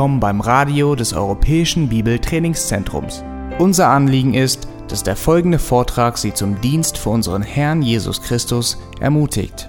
willkommen beim Radio des Europäischen Bibeltrainingszentrums. Unser Anliegen ist, dass der folgende Vortrag Sie zum Dienst für unseren Herrn Jesus Christus ermutigt.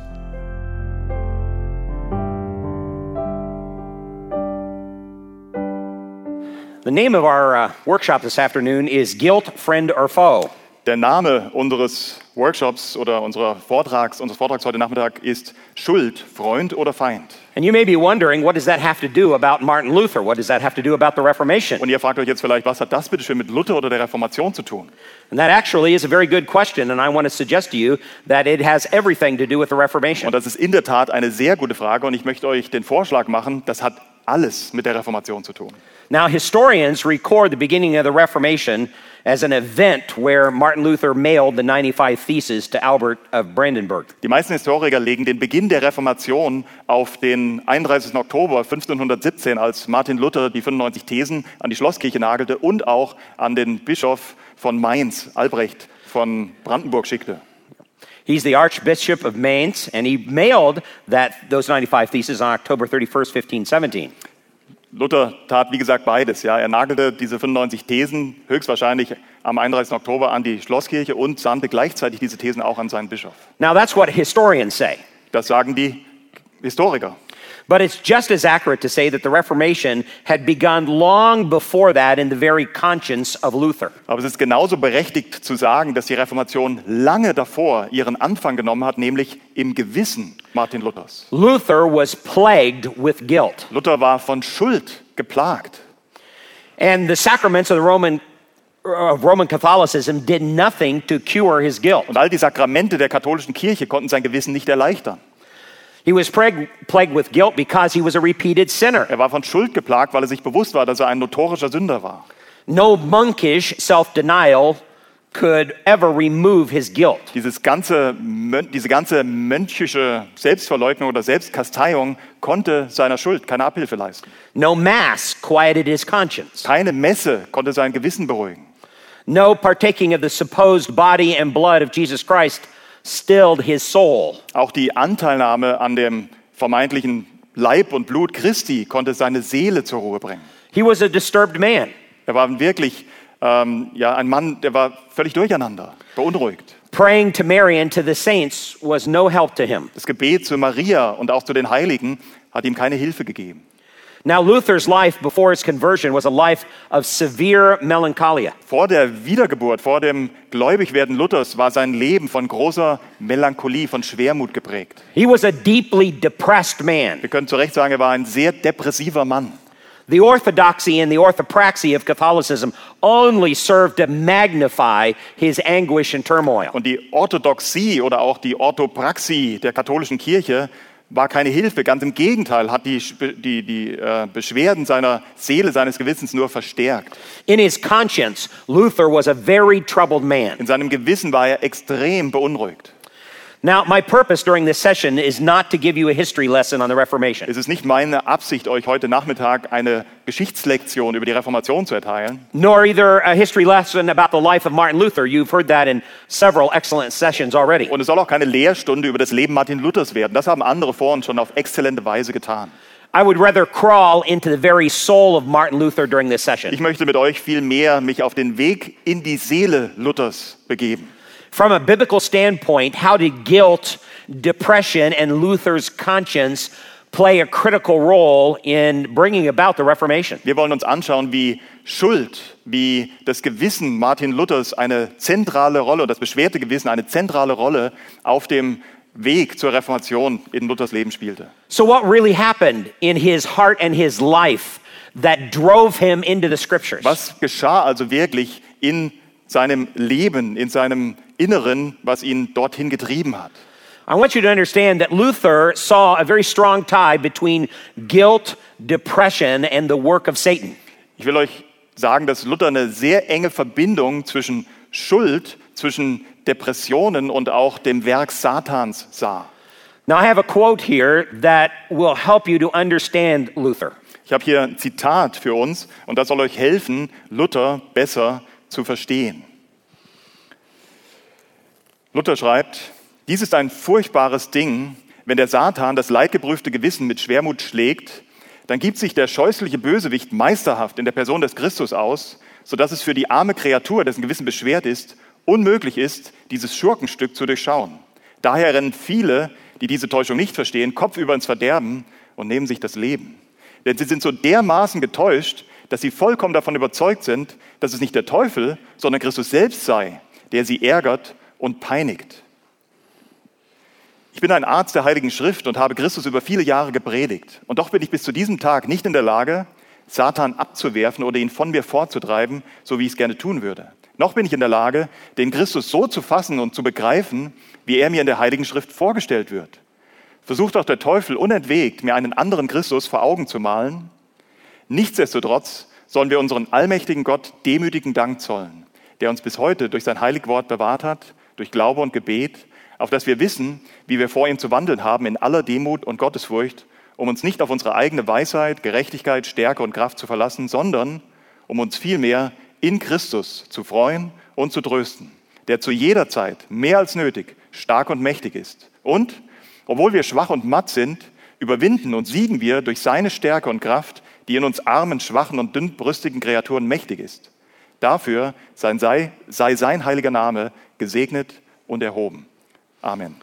The name of our uh, workshop this afternoon is Guilt, Friend or Foe. Der Name unseres Workshops oder unserer Vortrags, unseres Vortrags heute Nachmittag ist Schuld, Freund oder Feind. And you may be wondering, what does that have to do about Martin Luther? What does that have to do about the Reformation? Und ihr fragt euch jetzt vielleicht, was hat das bitte schön mit Luther oder der Reformation zu tun? And that actually is a very good question, and I want to suggest to you that it has everything to do with the Reformation. Und das ist in der Tat eine sehr gute Frage und ich möchte euch den Vorschlag machen, das hat alles mit der Reformation zu tun. Now, historians record the beginning of the Reformation as an event where Martin Luther mailed the 95 Theses to Albert of Brandenburg. Die meisten Historiker legen den Beginn der Reformation auf den 31. Oktober 1517, als Martin Luther die 95 Thesen an die Schlosskirche nagelte und auch an den Bischof von Mainz, Albrecht von Brandenburg, schickte. He's the Archbishop of Mainz, and he mailed that, those 95 Theses on October 31st, 1517. Luther tat, wie gesagt, beides. Ja. Er nagelte diese 95 Thesen höchstwahrscheinlich am 31. Oktober an die Schlosskirche und sandte gleichzeitig diese Thesen auch an seinen Bischof. Now, that's what historians say. Das sagen die Historiker. But it's just as accurate to say that the Reformation had begun long before that in the very conscience of Luther. Aber es ist genauso berechtigt zu sagen, dass die Reformation lange davor ihren Anfang genommen hat, nämlich im Gewissen Martin Luthers. Luther was plagued with guilt, Luther war von Schuld geplagt. and the sacraments of the Roman of Roman Catholicism did nothing to cure his guilt. Und all die Sakramente der katholischen Kirche konnten sein Gewissen nicht erleichtern. He was plagued, with guilt because he was a repeated sinner. Er war von Schuld geplagt, weil er sich bewusst war, dass er ein notorischer Sünder war. No monkish self-denial could ever remove his guilt. Dieses ganze, diese ganze mönchische Selbstverleugnung oder Selbstkasteiung konnte seiner Schuld keine Abhilfe leisten. No mass quieted his conscience. Keine Messe konnte sein Gewissen beruhigen. No partaking of the supposed body and blood of Jesus Christ stilled his soul. Auch die Anteilnahme an dem vermeintlichen Leib und Blut Christi konnte seine Seele zur Ruhe bringen. He was a disturbed man. Er war wirklich ähm, ja, ein Mann, der war völlig durcheinander, beunruhigt. Praying to Mary and to the saints was no help to him. Das Gebet zu Maria und auch zu den Heiligen hat ihm keine Hilfe gegeben. Now, Luther's life before his conversion was a life of severe melancholia. Vor der Wiedergeburt, vor dem Gläubigwerden Luthers war sein Leben von großer Melancholie, von Schwermut geprägt. He was a deeply depressed man. Wir können zu Recht sagen, er war ein sehr depressiver Mann. The orthodoxy and the orthopraxy of Catholicism only served to magnify his anguish and turmoil. Und die Orthodoxie oder auch die Orthopraxie der katholischen Kirche war keine Hilfe. Ganz im Gegenteil, hat die, die, die äh, Beschwerden seiner Seele, seines Gewissens nur verstärkt. In his conscience, Luther was a very troubled man. In seinem Gewissen war er extrem beunruhigt. Now, my purpose during this session is not to give you a history lesson on the Reformation. Es ist nicht meine Absicht, euch heute Nachmittag eine Geschichtslektion über die Reformation zu erteilen. nor either a history lesson about the life of Martin Luther. You've heard that in several excellent sessions already. Und es soll auch keine Lehrstunde über das Leben Martin Luthers werden. Das haben andere vor uns schon auf exzellente Weise getan. I would rather crawl into the very soul of Martin Luther during this session. Ich möchte mit euch viel mehr mich auf den Weg in die Seele Luthers begeben. From a biblical standpoint, how did guilt, depression, and Luther's conscience play a critical role in bringing about the Reformation? Wir wollen uns anschauen, wie Schuld, wie das Gewissen Martin Luthers eine zentrale Rolle, das beschwerte Gewissen eine zentrale Rolle auf dem Weg zur Reformation in Luthers Leben spielte. So, what really happened in his heart and his life that drove him into the scriptures? Was geschah also wirklich in seinem Leben, in seinem Inneren, was ihn dorthin getrieben hat? I want you to understand that Luther saw a very strong tie between guilt, depression, and the work of Satan. Ich will euch sagen, dass Luther eine sehr enge Verbindung zwischen Schuld, zwischen Depressionen und auch dem Werk Satans sah. Now, I have a quote here that will help you to understand Luther. Ich habe hier ein Zitat für uns und das soll euch helfen, Luther besser zu verstehen. Luther schreibt, dies ist ein furchtbares Ding, wenn der Satan das leidgeprüfte Gewissen mit Schwermut schlägt, dann gibt sich der scheußliche Bösewicht meisterhaft in der Person des Christus aus, sodass es für die arme Kreatur, dessen Gewissen beschwert ist, unmöglich ist, dieses Schurkenstück zu durchschauen. Daher rennen viele, die diese Täuschung nicht verstehen, kopfüber ins Verderben und nehmen sich das Leben. Denn sie sind so dermaßen getäuscht, dass sie vollkommen davon überzeugt sind, dass es nicht der Teufel, sondern Christus selbst sei, der sie ärgert und peinigt. Ich bin ein Arzt der Heiligen Schrift und habe Christus über viele Jahre gepredigt. Und doch bin ich bis zu diesem Tag nicht in der Lage, Satan abzuwerfen oder ihn von mir vorzutreiben, so wie ich es gerne tun würde. Noch bin ich in der Lage, den Christus so zu fassen und zu begreifen, wie er mir in der Heiligen Schrift vorgestellt wird. Versucht auch der Teufel unentwegt, mir einen anderen Christus vor Augen zu malen. Nichtsdestotrotz sollen wir unseren allmächtigen Gott demütigen Dank zollen, der uns bis heute durch sein Heiligwort bewahrt hat, durch Glaube und Gebet, auf dass wir wissen, wie wir vor ihm zu wandeln haben in aller Demut und Gottesfurcht, um uns nicht auf unsere eigene Weisheit, Gerechtigkeit, Stärke und Kraft zu verlassen, sondern um uns vielmehr in Christus zu freuen und zu trösten, der zu jeder Zeit mehr als nötig stark und mächtig ist. Und, obwohl wir schwach und matt sind, überwinden und siegen wir durch seine Stärke und Kraft, die in uns armen, schwachen und dünnbrüstigen Kreaturen mächtig ist. Dafür sei, sei sein heiliger Name gesegnet und erhoben. Amen.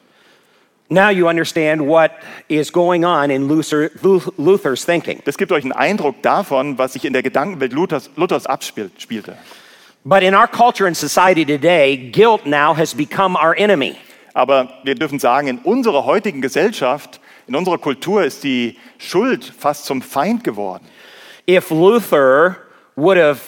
Now you understand what is going on in Luther, Luther's thinking. Das gibt euch einen Eindruck davon, was sich in der Gedankenwelt Luthers, Luthers abspielte. But in our culture and society today, guilt now has become our enemy. Aber wir dürfen sagen, in unserer heutigen Gesellschaft, in unserer Kultur ist die Schuld fast zum Feind geworden. If Luther would have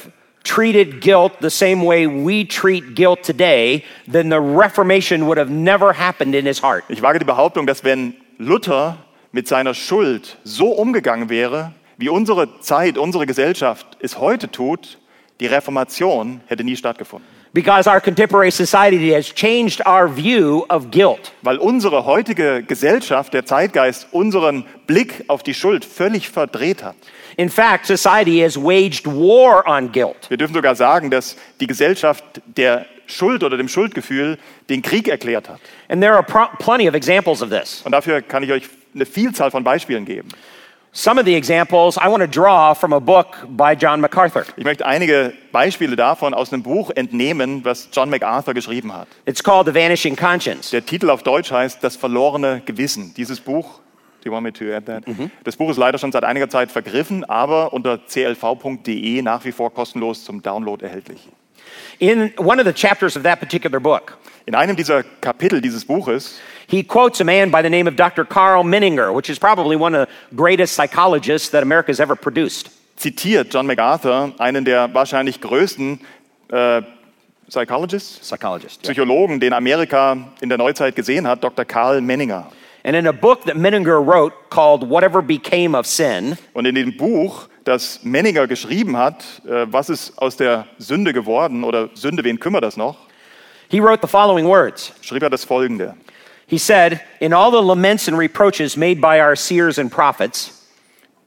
treated guilt the same way we treat guilt today, then the Reformation would have never happened in his heart. Ich wage die Behauptung, dass wenn Luther mit seiner Schuld so umgegangen wäre, wie unsere Zeit, unsere Gesellschaft es heute tut, die Reformation hätte nie stattgefunden. Because our contemporary society has changed our view of guilt. Weil unsere heutige Gesellschaft, der Zeitgeist, unseren Blick auf die Schuld völlig verdreht hat. In fact, society has waged war on guilt. Wir dürfen sogar sagen, dass die Gesellschaft der Schuld oder dem Schuldgefühl den Krieg erklärt hat. And there are plenty of examples of this. Und dafür kann ich euch eine Vielzahl von Beispielen geben. Some of the examples I want to draw from a book by John MacArthur. Ich möchte einige Beispiele davon aus einem Buch entnehmen, was John MacArthur geschrieben hat. It's called The Vanishing Conscience. Der Titel auf Deutsch heißt Das verlorene Gewissen. Dieses Buch, do you want me to add that? Mhm. Das Buch ist leider schon seit einiger Zeit vergriffen, aber unter clv.de nach wie vor kostenlos zum Download erhältlich. In one of the chapters of that particular book, in einem dieser Kapitel dieses Buches he quotes a man by the name of Dr. Carl Menninger, which is probably one of the greatest psychologists that America has ever produced. Zitiert John MacArthur, einen der wahrscheinlich größten äh, Psychologists, Psychologist, Psychologen, yeah. den Amerika in der Neuzeit gesehen hat, Dr. Carl Menninger. And in a book that Menninger wrote called Whatever Became of Sin, und in dem Buch, das Menninger geschrieben hat, äh, was ist aus der Sünde geworden oder Sünde, wen kümmert das noch? He wrote the following words. Schrieb er das folgende. He said, In all the laments and reproaches made by our seers and prophets,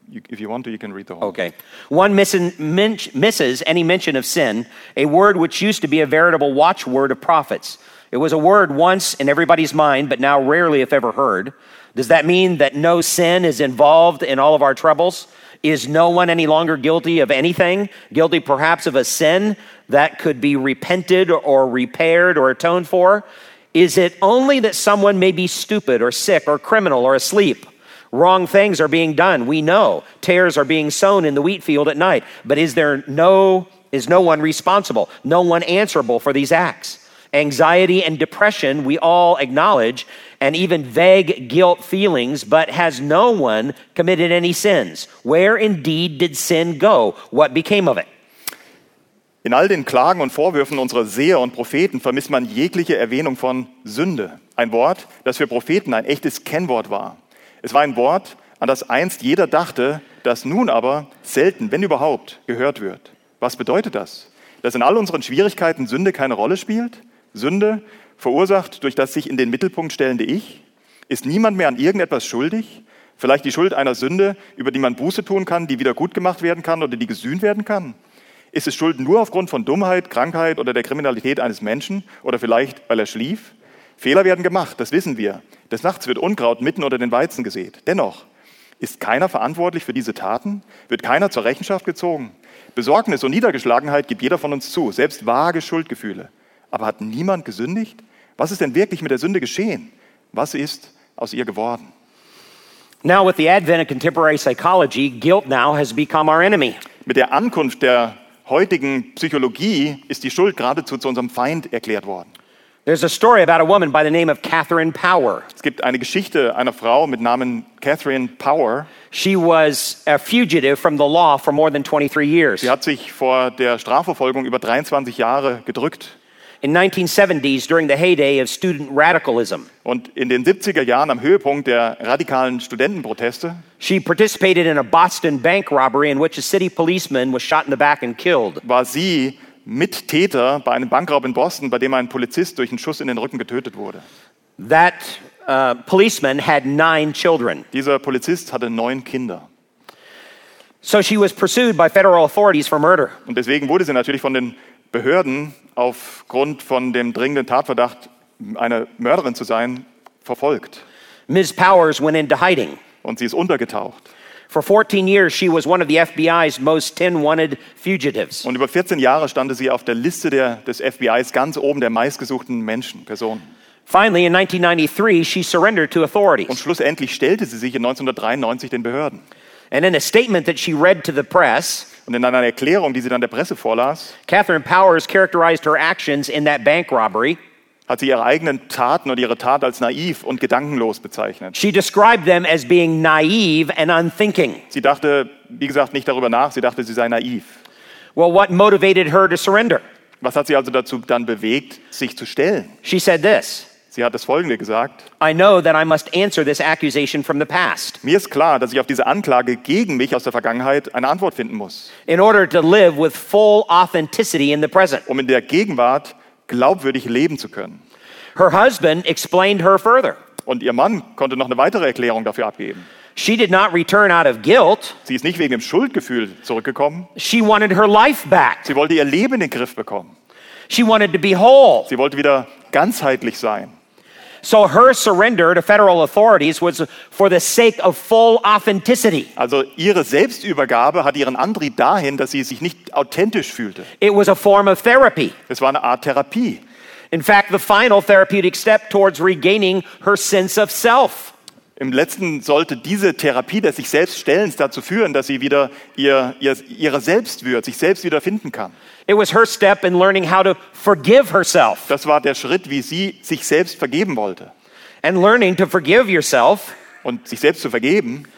you, if you want to, you can read the whole. Okay. One misses any mention of sin, a word which used to be a veritable watchword of prophets. It was a word once in everybody's mind, but now rarely, if ever, heard. Does that mean that no sin is involved in all of our troubles? Is no one any longer guilty of anything? Guilty perhaps of a sin that could be repented or repaired or atoned for? Is it only that someone may be stupid or sick or criminal or asleep? Wrong things are being done. We know tares are being sown in the wheat field at night. But is there no is no one responsible, no one answerable for these acts? Anxiety and depression we all acknowledge, and even vague guilt feelings, but has no one committed any sins? Where indeed did sin go? What became of it? In all den Klagen und Vorwürfen unserer Seher und Propheten vermisst man jegliche Erwähnung von Sünde. Ein Wort, das für Propheten ein echtes Kennwort war. Es war ein Wort, an das einst jeder dachte, das nun aber selten, wenn überhaupt, gehört wird. Was bedeutet das? Dass in all unseren Schwierigkeiten Sünde keine Rolle spielt? Sünde, verursacht durch das sich in den Mittelpunkt stellende Ich? Ist niemand mehr an irgendetwas schuldig? Vielleicht die Schuld einer Sünde, über die man Buße tun kann, die wieder gut gemacht werden kann oder die gesühnt werden kann? Ist es Schuld nur aufgrund von Dummheit, Krankheit oder der Kriminalität eines Menschen oder vielleicht, weil er schlief? Fehler werden gemacht, das wissen wir. Des Nachts wird Unkraut mitten unter den Weizen gesät. Dennoch, Ist keiner verantwortlich für diese Taten? Wird keiner zur Rechenschaft gezogen? Besorgnis und Niedergeschlagenheit gibt jeder von uns zu, selbst vage Schuldgefühle. Aber hat niemand gesündigt? Was ist denn wirklich mit der Sünde geschehen? Was ist aus ihr geworden? Now, with the advent of contemporary psychology, guilt now has become our enemy. Mit der Ankunft der heutigen Psychologie ist die Schuld geradezu zu unserem Feind erklärt worden. There's a story about a woman by the name of Catherine Power. Es gibt eine Geschichte einer Frau mit Namen Catherine Power. She was a fugitive from the law for more than 23 years. Sie hat sich vor der Strafverfolgung über 23 Jahre gedrückt. In 1970s, during the heyday of student radicalism, Und in den 70er Jahren, am Höhepunkt der radikalen Studentenproteste, she participated in a Boston bank robbery in which a city policeman was shot in the back and killed. war sie Mittäter bei einem Bankraub in Boston, bei dem ein Polizist durch einen Schuss in den Rücken getötet wurde. That uh, policeman had nine children. Dieser Polizist hatte neun Kinder. So she was pursued by federal authorities for murder. Und deswegen wurde sie natürlich von den Behörden aufgrund von dem dringenden Tatverdacht, eine Mörderin zu sein, verfolgt. Ms. Powers went into hiding. Und sie ist untergetaucht. For 14 years, she was one of the FBI's most 10 wanted fugitives. Und über 14 Jahre stand sie auf der Liste der, des FBIs ganz oben der meistgesuchten Menschen, Personen. Finally, in 1993, she surrendered to Und authorities. schlussendlich stellte sie sich in 1993 den Behörden. And in a statement that she read to the press, Und in einer Erklärung, die sie dann der Presse vorlas, Catherine Powers characterized her actions in that bank robbery. hat sie ihre eigenen Taten und ihre Tat als naiv und gedankenlos bezeichnet. She described them as being naive and unthinking. Sie dachte, wie gesagt, nicht darüber nach, sie dachte, sie sei naiv. Well, what motivated her to surrender? Was hat sie also dazu dann bewegt, sich zu stellen? She said this Sie hat das Folgende gesagt. I know that I must answer this accusation from the past Mir ist klar, dass ich auf diese Anklage gegen mich aus der Vergangenheit eine Antwort finden muss, in order to live with full authenticity in the present. um in der Gegenwart glaubwürdig leben zu können. Her husband explained her further. Und ihr Mann konnte noch eine weitere Erklärung dafür abgeben. She did not return out of guilt, Sie ist nicht wegen dem Schuldgefühl zurückgekommen. she wanted her life back. Sie wollte ihr Leben in den Griff bekommen. She wanted to be whole. Sie wollte wieder ganzheitlich sein. So her surrender to federal authorities was for the sake of full authenticity. Also ihre Selbstübergabe hat ihren Antrieb dahin, dass sie sich nicht authentisch fühlte. It was a form of therapy. Es war eine Art Therapie. In fact, the final therapeutic step towards regaining her sense of self. Im letzten sollte diese Therapie des sich selbst Stellens dazu führen, dass sie wieder ihr, ihr, ihre Selbstwürde, sich selbst wieder finden kann. It was her step in learning how to forgive herself. Das war der Schritt, wie sie sich selbst vergeben wollte. And learning to forgive yourself Und sich selbst zu vergeben,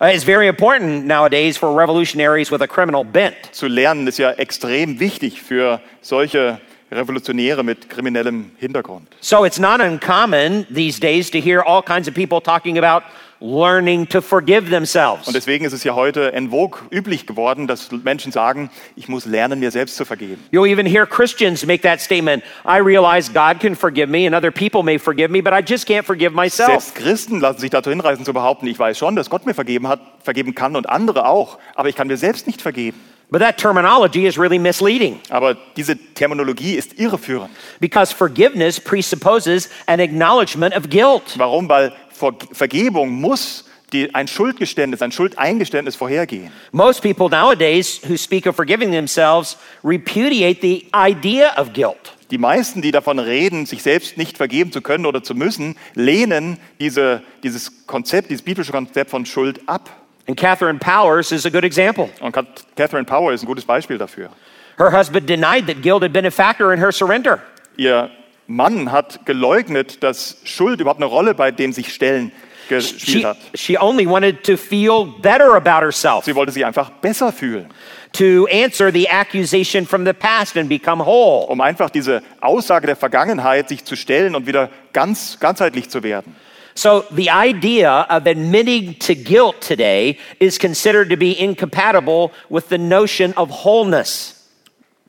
uh, is very important nowadays for revolutionaries with a criminal bent. zu lernen, ist ja extrem wichtig für solche Revolutionäre mit kriminellem Hintergrund. So it's not uncommon these days to hear all kinds of people talking about learning to forgive themselves. Und deswegen ist es ja heute en vogue üblich geworden, dass Menschen sagen, ich muss lernen, mir selbst zu vergeben. You'll even hear Christians make that statement I realize God can forgive me and other people may forgive me, but I just can't forgive myself. Selbst Christen lassen sich dazu hinreißen zu behaupten, ich weiß schon, dass Gott mir vergeben hat, vergeben kann und andere auch, aber ich kann mir selbst nicht vergeben. But that terminology is really misleading Aber diese Terminologie ist irreführend. because forgiveness presupposes an acknowledgement of guilt. Warum? Weil Ver Vergebung muss die, ein Schuldgeständnis, ein Schuldeingeständnis vorhergehen. Most people nowadays who speak of forgiving themselves repudiate the idea of guilt. Die meisten, die davon reden, sich selbst nicht vergeben zu können oder zu müssen, lehnen diese, dieses Konzept, dieses biblische Konzept von Schuld ab. And Catherine Powers is a good example. Und Catherine Power ist ein gutes Beispiel dafür. Her husband denied that guilt had been a factor in her surrender. Ihr Mann hat geleugnet, dass Schuld überhaupt eine Rolle bei dem sich Stellen gespielt She, hat. she only wanted to feel better about herself, Sie wollte sich einfach besser fühlen, to answer the accusation from the past and become whole. um einfach diese Aussage der Vergangenheit sich zu stellen und wieder ganz ganzheitlich zu werden. So, the idea of admitting to guilt today is considered to be incompatible with the notion of wholeness.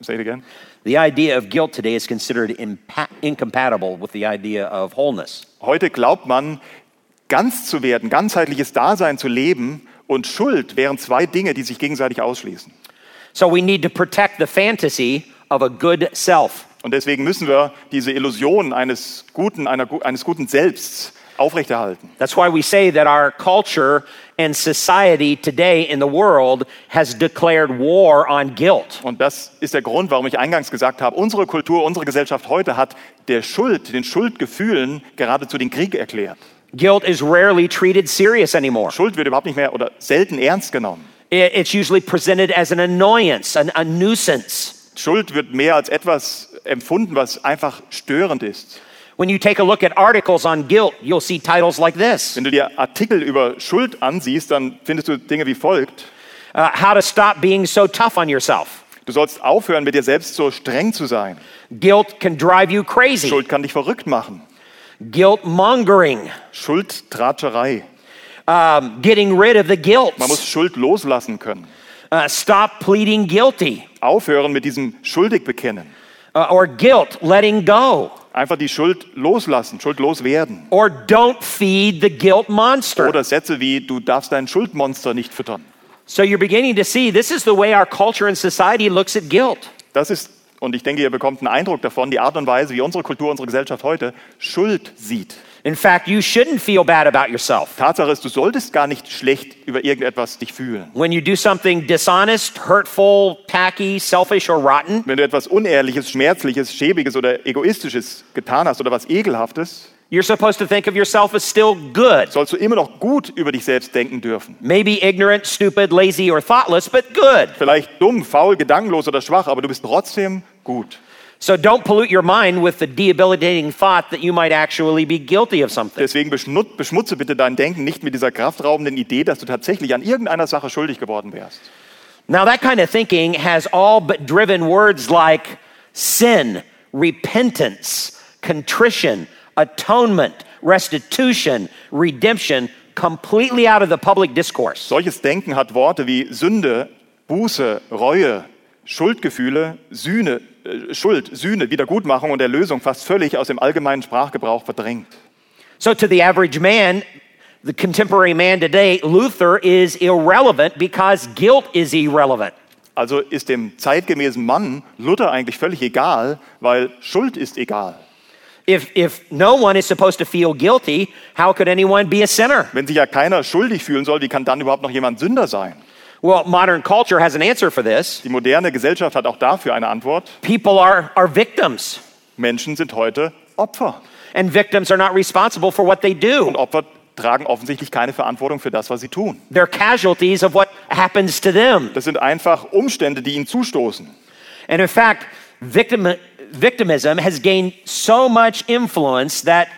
Say it again. The idea of guilt today is considered impa- incompatible with the idea of wholeness. Heute glaubt man, ganz zu werden, ganzheitliches Dasein zu leben und Schuld wären zwei Dinge, die sich gegenseitig ausschließen. So, we need to protect the fantasy of a good self. Und deswegen müssen wir diese Illusion eines guten, einer, eines guten Selbsts aufrechterhalten. That's why we say that our culture and society today in the world has declared war on guilt. Und das ist der Grund, warum ich eingangs gesagt habe, unsere Kultur, unsere Gesellschaft heute hat der Schuld, den Schuldgefühlen geradezu den Krieg erklärt. Guilt is rarely treated serious anymore. Schuld wird überhaupt nicht mehr oder selten ernst genommen. It's usually presented as an annoyance, an, a nuisance. Schuld wird mehr als etwas empfunden, was einfach störend ist. When you take a look at articles on guilt, you'll see titles like this Wenn du dir Artikel über Schuld ansiehst, dann findest du Dinge wie folgt. uh, How to Stop Being So Tough on Yourself. Du sollst aufhören, mit dir selbst so streng zu sein. Guilt can drive you crazy. Schuld kann dich verrückt machen. Guilt mongering, Schuldtratscherei. um, getting rid of the guilt. Man muss Schuld loslassen können. Uh, stop pleading guilty. Aufhören mit diesem schuldig bekennen. Uh, or guilt, letting go. Einfach die Schuld loslassen, schuldlos werden. Or don't feed the guilt monster. Oder Sätze wie, du darfst dein Schuldmonster nicht füttern. So you're beginning to see this is the way our culture and society looks at guilt. Das ist, und ich denke, ihr bekommt einen Eindruck davon, die Art und Weise, wie unsere Kultur, unsere Gesellschaft heute Schuld sieht. In fact, you shouldn't feel bad about yourself. Tatsache ist, du solltest gar nicht schlecht über irgendetwas dich fühlen. When you do something dishonest, hurtful, tacky, selfish, or rotten, Wenn du etwas Unehrliches, Schmerzliches, Schäbiges oder Egoistisches getan hast oder was Ekelhaftes, you're supposed to think of yourself as still good. sollst du immer noch gut über dich selbst denken dürfen. Maybe ignorant, stupid, lazy, or thoughtless, but good. Vielleicht dumm, faul, gedankenlos oder schwach, aber du bist trotzdem gut. So don't pollute your mind with the debilitating thought that you might actually be guilty of something. Deswegen beschmutze bitte dein Denken nicht mit dieser kraftraubenden Idee, dass du tatsächlich an irgendeiner Sache schuldig geworden wärst. Now, that kind of thinking has all but driven words like sin, repentance, contrition, atonement, restitution, redemption completely out of the public discourse. Solches Denken hat Worte wie Sünde, Buße, Reue, Schuldgefühle, Sühne, Schuld, Sühne, Wiedergutmachung und Erlösung fast völlig aus dem allgemeinen Sprachgebrauch verdrängt. So, to the average man, the contemporary man today, Luther is irrelevant because guilt is irrelevant. Also ist dem zeitgemäßen Mann Luther eigentlich völlig egal, weil Schuld ist egal. If, if no one is supposed to feel guilty, how could anyone be a sinner? Wenn sich ja keiner schuldig fühlen soll, wie kann dann überhaupt noch jemand Sünder sein? Well, modern culture has an answer for this. Die moderne Gesellschaft hat auch dafür eine Antwort. People are, are victims, Menschen sind heute Opfer. and victims are not responsible for what they do. Und Opfer tragen offensichtlich keine Verantwortung für das, was sie tun. They're casualties of what happens to them. Das sind einfach Umstände, die ihnen zustoßen. And in fact, victim, victimism has gained so much influence that,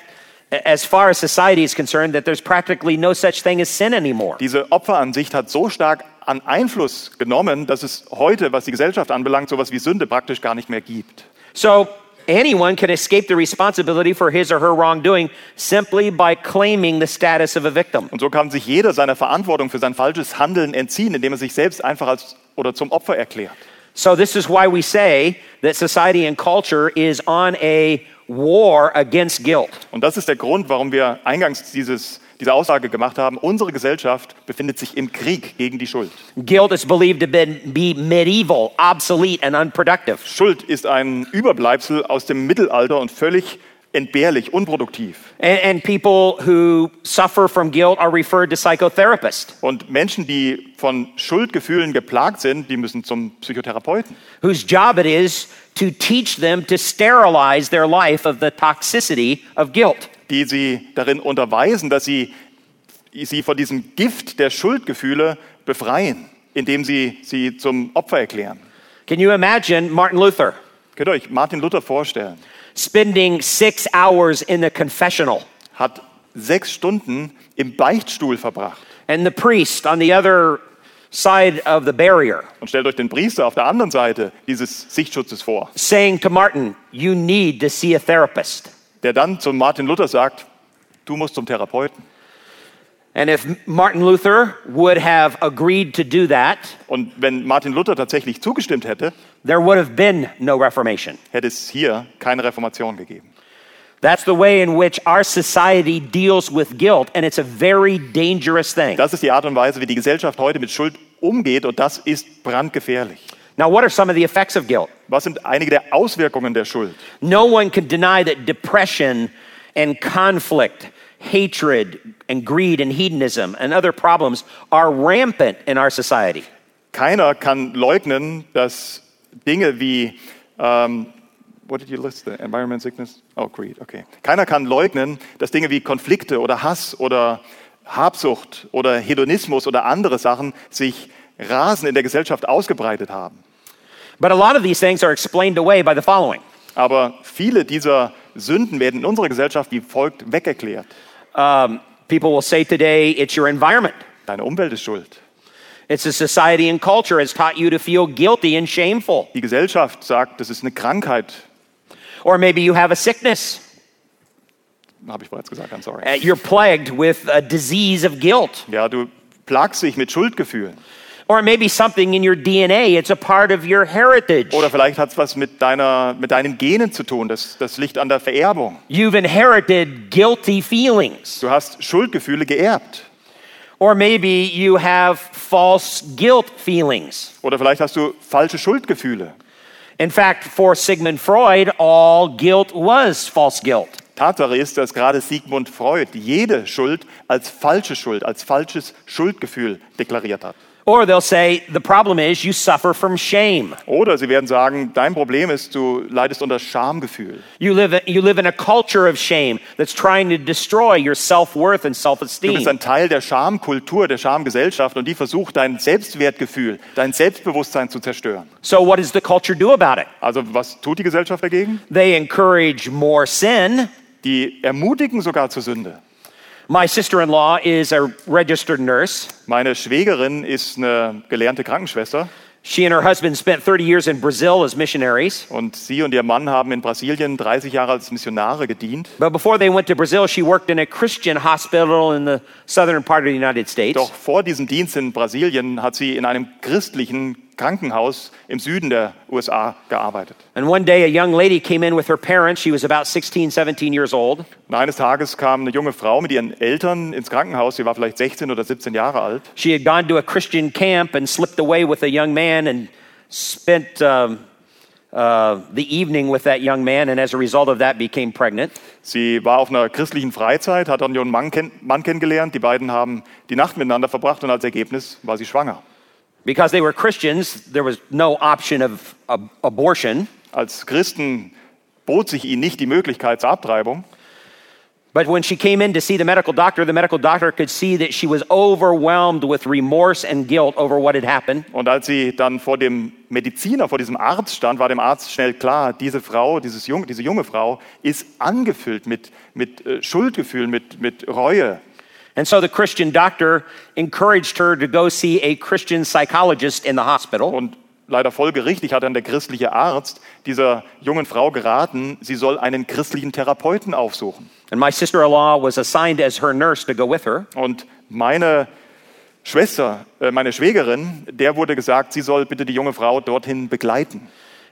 as far as society is concerned, that there's practically no such thing as sin anymore. Diese Opferansicht hat so stark an Einfluss genommen, dass es heute, was die Gesellschaft anbelangt, sowas wie Sünde praktisch gar nicht mehr gibt. So anyone can escape the responsibility for his or her wrongdoing simply by claiming the status of a victim. Und so kann sich jeder seiner Verantwortung für sein falsches Handeln entziehen, indem er sich selbst einfach als oder zum Opfer erklärt. So this is why we say that society and culture is on a war against guilt. Und das ist der Grund, warum wir eingangs dieses, diese Aussage gemacht haben. Unsere Gesellschaft befindet sich im Krieg gegen die Schuld. Guilt is believed to be, medieval, obsolete, and unproductive. Schuld ist ein Überbleibsel aus dem Mittelalter und völlig entbehrlich, unproduktiv. And, and people who suffer from guilt are referred to psychotherapists, Und Menschen, die von Schuldgefühlen geplagt sind, die müssen zum Psychotherapeuten. whose job it is to teach them to sterilize their life of the toxicity of guilt. Die sie darin unterweisen, dass sie sie von diesem Gift der Schuldgefühle befreien, indem sie sie zum Opfer erklären. Can you imagine Martin Luther Könnt ihr euch Martin Luther vorstellen? spending six hours in the confessional Hat sechs Stunden im Beichtstuhl verbracht. and the priest on the other side of the barrier Und stellt euch den Priester auf der anderen Seite dieses Sichtschutzes vor, saying to Martin, You need to see a therapist. Der dann zu Martin Luther sagt, du musst zum Therapeuten. And if Martin Luther would have agreed to do that, Und wenn Martin Luther tatsächlich zugestimmt hätte, there would have been no Reformation. hätte es hier keine Reformation gegeben. That's the way in which our society deals with guilt, and it's a very dangerous thing. Das ist die Art und Weise, wie die Gesellschaft heute mit Schuld umgeht und das ist brandgefährlich. Now, what are some of the effects of guilt? Was sind einige der Auswirkungen der Schuld? No one can deny that depression and conflict hatred and greed and hedonism and other problems are rampant in our society. Keiner kann leugnen, dass Dinge wie, ähm, what did you list? The environment sickness? Oh, greed, okay. Keiner kann leugnen, dass Dinge wie Konflikte oder Hass oder Habsucht oder Hedonismus oder andere Sachen sich rasend in der Gesellschaft ausgebreitet haben. But a lot of these things are explained away by the following. Aber viele dieser Sünden werden in unserer Gesellschaft wie folgt wegerklärt. Um, people will say today it's your environment. Deine Umwelt ist schuld. It's a society and culture has taught you to feel guilty and shameful. Die Gesellschaft sagt, das ist eine Krankheit. Or maybe you have a sickness. Habe ich bereits gesagt, I'm sorry. Uh, You're plagued with a disease of guilt. Ja, du plagst dich mit Schuldgefühlen. Or maybe something in your DNA, it's a part of your heritage. Oder vielleicht hat es was mit, deiner, mit deinen Genen zu tun. Das, das liegt an der Vererbung. You've inherited guilty feelings. Du hast Schuldgefühle geerbt. Or maybe you have false guilt feelings. Oder vielleicht hast du falsche Schuldgefühle. In fact, for Sigmund Freud, all guilt was false guilt. Tatsache ist, dass gerade Sigmund Freud jede Schuld als falsche Schuld, als falsches Schuldgefühl deklariert hat. Or they'll say the problem is you suffer from shame. Oder sie werden sagen, dein Problem ist, du leidest unter Schamgefühl. You live, you live in a culture of shame that's trying to destroy your self worth and self Du bist ein Teil der Schamkultur, der Schamgesellschaft und die versucht, dein Selbstwertgefühl, dein Selbstbewusstsein zu zerstören. So, what does the culture do about it? Also was tut die Gesellschaft dagegen? They encourage more sin. Die ermutigen sogar zur Sünde. My sister in law is a registered nurse. Meine Schwägerin ist eine gelernte Krankenschwester She and her husband spent 30 years in Brazil as missionaries. und sie und ihr Mann haben in Brasilien 30 Jahre als Missionare gedient. But before they went to Brazil, she worked in a Christian hospital in the southern part of the United States. Doch vor diesem Dienst in Brasilien hat sie in einem christlichen Krankenhaus im Süden der USA gearbeitet. And one day, a young lady came in with her parents. She was about 16, 17 years old. Und eines Tages kam eine junge Frau mit ihren Eltern ins Krankenhaus. Sie war vielleicht 16 oder 17 Jahre alt. She had gone to a Christian camp and slipped away with a young man and spent um, uh, the evening with that young man, and as a result of that, became pregnant. Sie war auf einer christlichen Freizeit, hat einen jungen Mann, kenn Mann kennengelernt. Die beiden haben die Nacht miteinander verbracht und als Ergebnis war sie schwanger. Because they were Christians, there was no option of ab- abortion. Als Christen bot sich ihnen nicht die Möglichkeit zur Abtreibung. But when she came in to see the medical doctor, the medical doctor could see that she was overwhelmed with remorse and guilt over what had happened. Und als sie dann vor dem Mediziner, vor diesem Arzt stand, war dem Arzt schnell klar, diese Frau, dieses jung, diese junge Frau ist angefüllt mit, mit äh, Schuldgefühlen, mit, mit Reue. And so the Christian doctor encouraged her to go see a Christian psychologist in the hospital. Und leider folgerichtig hat dann der christliche Arzt dieser jungen Frau geraten, sie soll einen christlichen Therapeuten aufsuchen. And my sister in law was assigned as her nurse to go with her. Und meine Schwester, äh, meine Schwägerin, der wurde gesagt, sie soll bitte die junge Frau dorthin begleiten.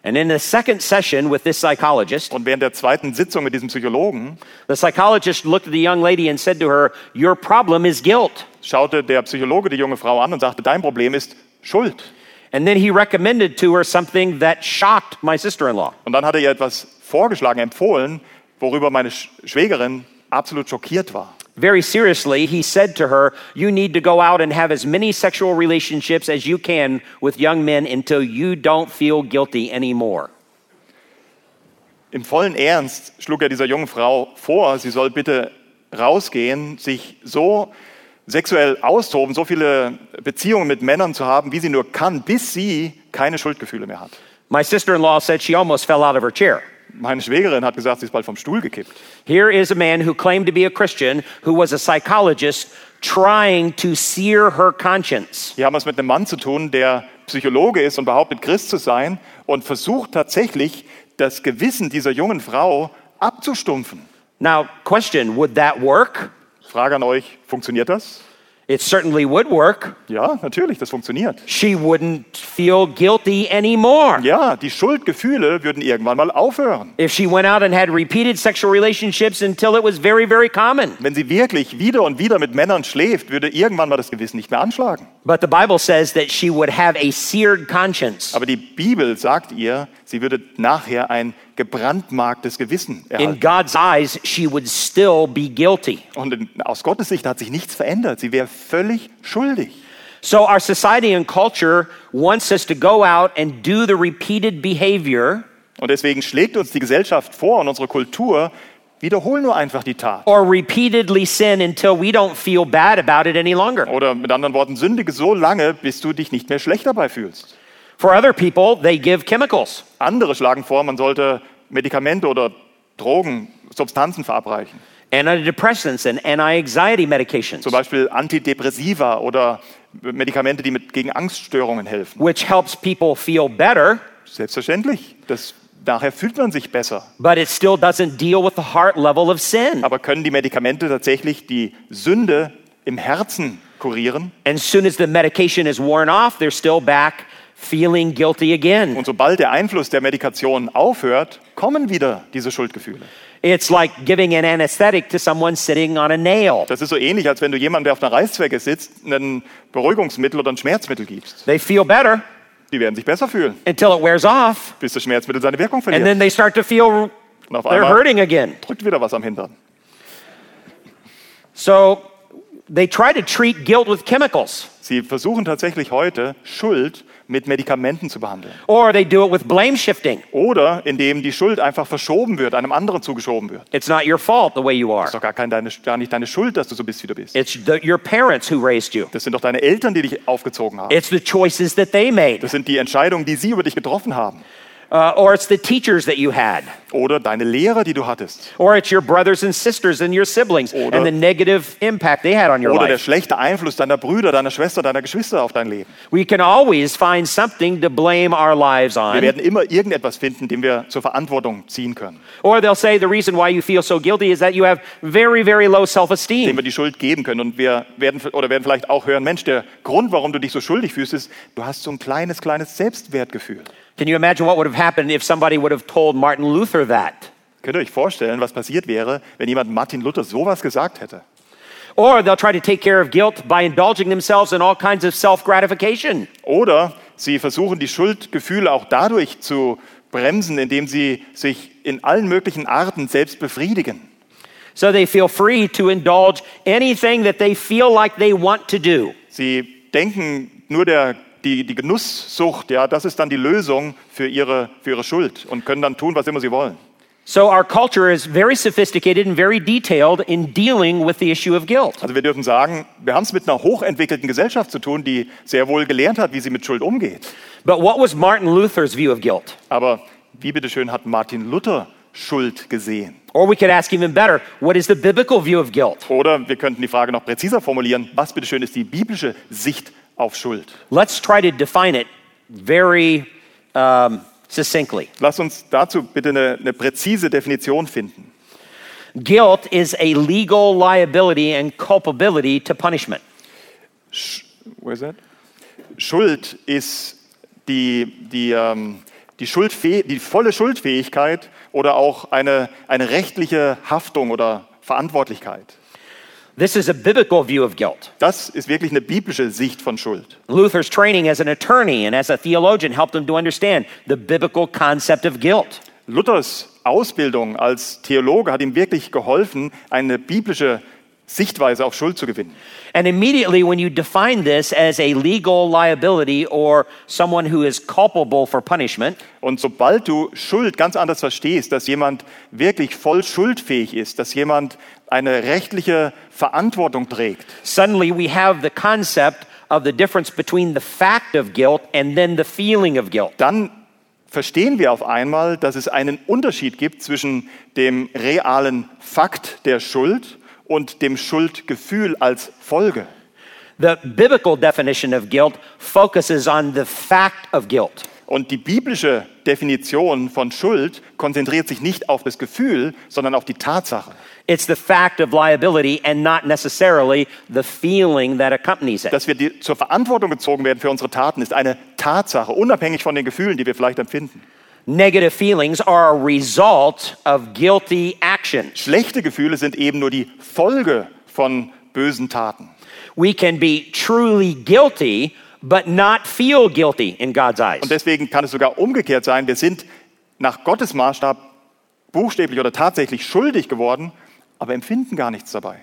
And in the second session with this psychologist, Und während der zweiten Sitzung mit diesem Psychologen the psychologist looked at the young lady and said to her, Your problem is guilt. schaute der Psychologe die junge Frau an und sagte, dein Problem ist Schuld. And then he recommended to her something that shocked my sister in law. Und dann hat er ihr etwas vorgeschlagen, empfohlen, worüber meine Sch- Schwägerin absolut schockiert war. Very seriously, he said to her, You need to go out and have as many sexual relationships as you can with young men until you don't feel guilty anymore. Im vollen Ernst schlug er dieser jungen Frau vor, sie soll bitte rausgehen, sich so sexuell austoben, so viele Beziehungen mit Männern zu haben, wie sie nur kann, bis sie keine Schuldgefühle mehr hat. My sister in law said she almost fell out of her chair. Meine Schwägerin hat gesagt, sie ist bald vom Stuhl gekippt. Here is a man who claimed to be a Christian, who was a psychologist, trying to sear her conscience. Hier haben wir es mit einem Mann zu tun, der Psychologe ist und behauptet, Christ zu sein und versucht tatsächlich, das Gewissen dieser jungen Frau abzustumpfen. Now, question would that work? Frage an euch, funktioniert das? It certainly would work. Ja, natürlich, das funktioniert. She wouldn't feel guilty anymore. Ja, die Schuldgefühle würden irgendwann mal aufhören. If she went out and had repeated sexual relationships until it was very, very common. Wenn sie wirklich wieder und wieder mit Männern schläft, würde irgendwann mal das Gewissen nicht mehr anschlagen. But the Bible says that she would have a seared conscience. Aber die Bibel sagt ihr, sie würde nachher ein gebrandmarktes Gewissen In erhalten. God's eyes, she would still be guilty. Und in, aus Gottes Sicht hat sich nichts verändert. Sie wäre völlig schuldig. So, our society and culture wants us to go out and do the repeated behavior Und deswegen schlägt uns die Gesellschaft vor und unsere Kultur, wiederhol nur einfach die Tat. or repeatedly sin until we don't feel bad about it any longer. Oder mit anderen Worten, sündige so lange, bis du dich nicht mehr schlecht dabei fühlst. For other people, they give chemicals. Andere schlagen vor, man sollte Medikamente oder Drogen, Substanzen verabreichen. Antidepressants and anti-anxiety medications, Zum Beispiel Antidepressiva oder Medikamente, die mit, gegen Angststörungen helfen. which helps people feel better, Selbstverständlich. Das, nachher fühlt man sich besser. but it still doesn't deal with the heart level of sin. Aber können die Medikamente tatsächlich die Sünde im Herzen kurieren? And soon as the medication is worn off, they're still back feeling guilty again. Und sobald der Einfluss der Medikation aufhört, kommen wieder diese Schuldgefühle. It's like giving an anesthetic to someone sitting on a nail. Das ist so ähnlich, als wenn du jemandem, der auf einer Reißzwecke sitzt, ein Beruhigungsmittel oder ein Schmerzmittel gibst. They feel better Die werden sich besser fühlen, until it wears off, bis das Schmerzmittel seine Wirkung and verliert. then they start to feel Und auf they're hurting again. drückt wieder was am Hintern. So they try to treat guilt with chemicals, Sie versuchen tatsächlich heute, Schuld mit Medikamenten zu behandeln. or they do it with blame shifting. Oder indem die Schuld einfach verschoben wird, einem anderen zugeschoben wird. It's not your fault the way you are. Das ist doch gar, kein, deine, gar nicht deine Schuld, dass du so bist, wie du bist. It's the, your parents who raised you. Das sind doch deine Eltern, die dich aufgezogen haben. It's the choices that they made, Das sind die Entscheidungen, die sie über dich getroffen haben. Uh, or it's the teachers that you had, Oder deine Lehrer, die du hattest. or it's your brothers and sisters and your siblings Oder- and the negative impact they had on your Oder der life. schlechte Einfluss deiner Brüder, deiner Schwester, deiner Geschwister auf dein Leben. We can always find something to blame our lives Wir on. werden immer irgendetwas finden, dem wir zur Verantwortung ziehen können. Or they'll say the reason why you feel so guilty is that you have very, very low self Dem wir die Schuld geben können. Und wir werden, oder werden vielleicht auch hören, Mensch, der Grund, warum du dich so schuldig fühlst, ist, du hast so ein kleines, kleines Selbstwertgefühl. Can you imagine what would have happened if somebody would have told Martin Luther that? Könnt ihr euch vorstellen, was passiert wäre, wenn jemand Martin Luther sowas gesagt hätte? Or they'll try to take care of guilt by indulging themselves in all kinds of self gratification. Oder sie versuchen, die Schuldgefühle auch dadurch zu bremsen, indem sie sich in allen möglichen Arten selbst befriedigen. So they feel free to indulge anything that they feel like they want to do. Sie denken, nur der, die, die Genusssucht, ja, das ist dann die Lösung für ihre, für ihre Schuld und können dann tun, was immer sie wollen. So our culture is very sophisticated and very detailed in dealing with the issue of guilt. Also wir dürfen sagen, wir haben es mit einer hochentwickelten Gesellschaft zu tun, die sehr wohl gelernt hat, wie sie mit Schuld umgeht. But what was Martin Luther's view of guilt? Aber wie bitteschön hat Martin Luther Schuld gesehen? Or we could ask even better, what is the biblical view of guilt? Oder wir könnten die Frage noch präziser formulieren, was bitteschön ist die biblische Sicht auf Schuld? Let's try to define it very um, succinctly. Lass uns dazu bitte eine, eine präzise Definition finden. Guilt is a legal liability and culpability to punishment. Where is that? Schuld ist die, die, ähm, die, Schuldfäh die volle Schuldfähigkeit oder auch eine, eine rechtliche Haftung oder Verantwortlichkeit. This is a biblical view of guilt. Das ist wirklich eine biblische Sicht von Schuld. Luther's training as an attorney and as a theologian helped him to understand the biblical concept of guilt. Luthers Ausbildung als Theologe hat ihm wirklich geholfen, eine biblische Sichtweise auf Schuld zu gewinnen. And immediately, when you define this as a legal liability or someone who is culpable for punishment, Und sobald du Schuld ganz anders verstehst, dass jemand wirklich voll schuldfähig ist, dass jemand eine rechtliche Verantwortung trägt, suddenly we have the concept of the difference between the fact of guilt and then the feeling of guilt. dann verstehen wir auf einmal, dass es einen Unterschied gibt zwischen dem realen Fakt der Schuld und dem Schuldgefühl als Folge. The biblical definition of guilt focuses on the fact of guilt. Und die biblische Definition von Schuld konzentriert sich nicht auf das Gefühl, sondern auf die Tatsache. It's the fact of liability and not necessarily the feeling that accompanies it. Dass wir die, zur Verantwortung gezogen werden für unsere Taten, ist eine Tatsache, unabhängig von den Gefühlen, die wir vielleicht empfinden. Negative feelings are a result of guilty action. Schlechte Gefühle sind eben nur die Folge von bösen Taten. We can be truly guilty, but not feel guilty in God's eyes. Und deswegen kann es sogar umgekehrt sein, wir sind nach Gottes Maßstab buchstäblich oder tatsächlich schuldig geworden, aber empfinden gar nichts dabei.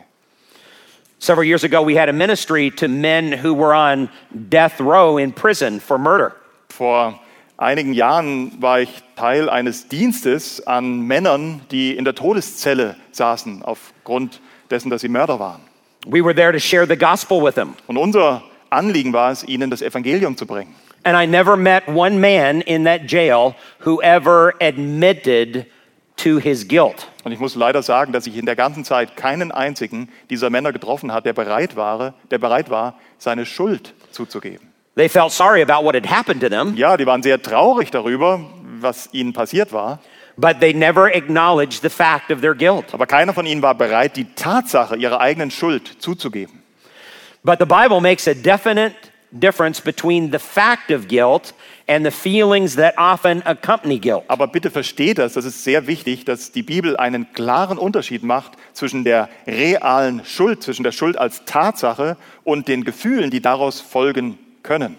Several years ago, we had a ministry to men who were on death row in prison for murder. Vor einigen Jahren war ich Teil eines Dienstes an Männern, die in der Todeszelle saßen, aufgrund dessen, dass sie Mörder waren. We were there to share the gospel with them. Und unser Anliegen war es, ihnen das Evangelium zu bringen. And I never met one man in that jail who ever admitted to his guilt. Und ich muss leider sagen, dass ich in der ganzen Zeit keinen einzigen dieser Männer getroffen hat, der bereit war, der bereit war, seine Schuld zuzugeben. They felt sorry about what had happened to them, Ja, die waren sehr traurig darüber, was ihnen passiert war, but they never acknowledged the fact of their guilt. aber keiner von ihnen war bereit, die Tatsache ihrer eigenen Schuld zuzugeben. But the Bible makes a definite difference between the fact of guilt and the feelings that often accompany guilt. Aber bitte versteht das, das ist sehr wichtig, dass die Bibel einen klaren Unterschied macht zwischen der realen Schuld, zwischen der Schuld als Tatsache und den Gefühlen, die daraus folgen können.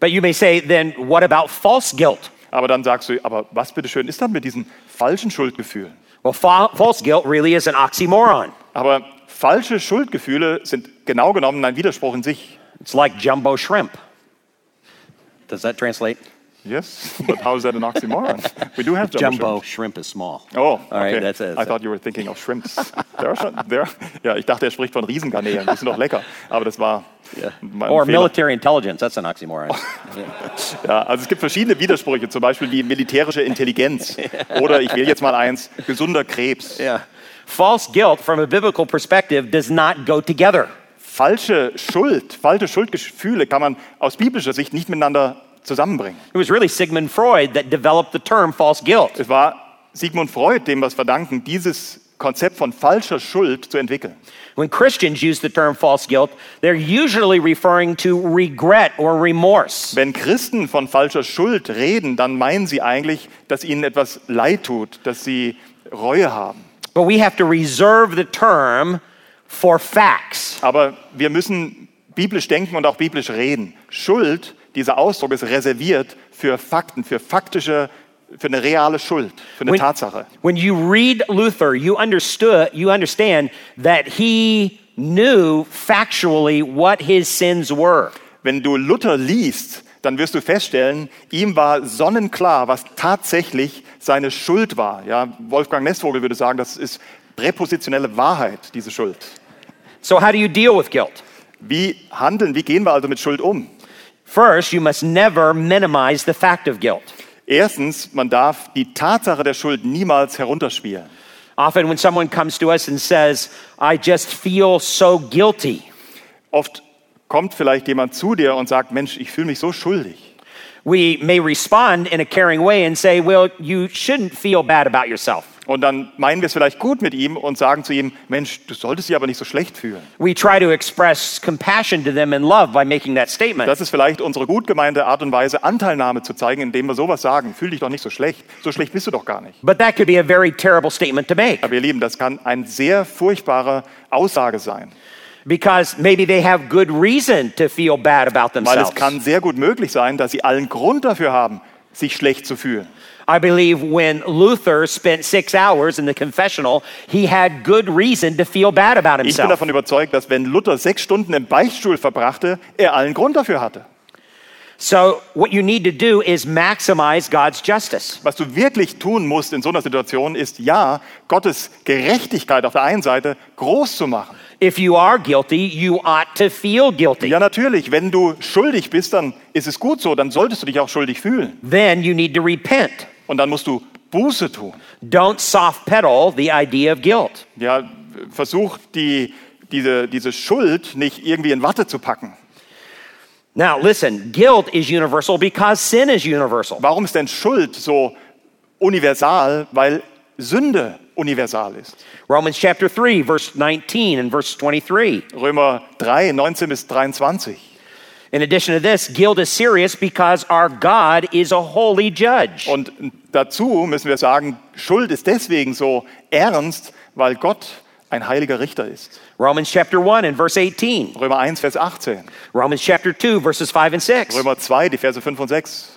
But you may say, then what about false guilt? Aber dann sagst du, aber was bitteschön ist dann mit diesen falschen Schuldgefühlen? Well, fa- false guilt really is an oxymoron. Aber falsche Schuldgefühle sind genau genommen ein Widerspruch in sich. It's like jumbo shrimp. Does that translate? Yes, but how is that an oxymoron? We do have jumbo, Jumbo shrimp. shrimp is small. Oh, All right, okay. that's it. I thought you were thinking of shrimps. There are schon, there, ja, ich dachte, er spricht von Riesengarnelen. Die sind doch lecker. Aber das war mein Or Fehler. military intelligence. That's an oxymoron. Ja, also es gibt verschiedene Widersprüche, zum Beispiel wie militärische Intelligenz. Oder ich wähle jetzt mal eins, gesunder Krebs. yeah. False guilt, from a biblical perspective, does not go together. Falsche Schuld, falsche Schuldgefühle kann man aus biblischer Sicht nicht miteinander zusammenbringen. It was really Sigmund Freud that developed the term false guilt. Es war Sigmund Freud, dem wir es verdanken, dieses Konzept von falscher Schuld zu entwickeln. When Christians use the term false guilt, they're usually referring to regret or remorse. Wenn Christen von falscher Schuld reden, dann meinen sie eigentlich, dass ihnen etwas leid tut, dass sie Reue haben. But we have to reserve the term for facts. Aber wir müssen biblisch denken und auch biblisch reden. Schuld, dieser Ausdruck ist reserviert für Fakten, für faktische, für eine reale Schuld, für eine When, Tatsache. when you read Luther, you understood, you understand that he knew factually what his sins were. Wenn du Luther liest, dann wirst du feststellen, ihm war sonnenklar, was tatsächlich seine Schuld war. Ja, Wolfgang Nessvogel würde sagen, das ist präpositionelle Wahrheit, diese Schuld. So how do you deal with guilt? Wie handeln, wie gehen wir also mit Schuld um? First, you must never minimize the fact of guilt. Erstens, man darf die Tatsache der Schuld niemals herunterspielen. Often, when someone comes to us and says, I just feel so guilty, Oft kommt vielleicht jemand zu dir und sagt, Mensch, ich fühle mich so schuldig. we may respond in a caring way and say, Well, you shouldn't feel bad about yourself. Und dann meinen wir es vielleicht gut mit ihm und sagen zu ihm, Mensch, du solltest dich aber nicht so schlecht fühlen. We try to express compassion to them and love by making that statement. Das ist vielleicht unsere gut gemeinte Art und Weise, Anteilnahme zu zeigen, indem wir sowas sagen. Fühl dich doch nicht so schlecht. So schlecht bist du doch gar nicht. But that could be a very terrible statement to make Aber ihr Lieben, das kann eine sehr furchtbare Aussage sein. because maybe they have good reason to feel bad about Weil themselves. es kann sehr gut möglich sein, dass sie allen Grund dafür haben, sich schlecht zu fühlen. I believe when Luther spent six hours in the confessional, he had good reason to feel bad about Ich bin himself. davon überzeugt, dass wenn Luther sechs Stunden im Beichtstuhl verbrachte, er allen Grund dafür hatte. So, what you need to do is maximize God's justice. Was du wirklich tun musst in so einer Situation ist, ja, Gottes Gerechtigkeit auf der einen Seite groß zu machen. If you are guilty, you ought to feel guilty. Ja, natürlich, wenn du schuldig bist, dann ist es gut so, dann solltest du dich auch schuldig fühlen. Then you need to repent. Und dann musst du Buße tun. Don't soft pedal the idea of guilt. Ja, versuch die, diese, diese Schuld nicht irgendwie in Watte zu packen. Now, listen, guilt is universal because sin is universal. Warum ist denn Schuld so universal? Weil Sünde universal ist. Romans chapter 3, verse 19 and verse 23. Römer 3, 19 bis 23. In addition to this, guilt is serious because our God is a holy judge. Und dazu müssen wir sagen, Schuld ist deswegen so ernst, weil Gott ein heiliger Richter ist. Romans chapter 1 and verse 18. Römer 1, Vers 18. Romans chapter 2 verses 5 and 6. Römer 2, die Verse 5 und 6.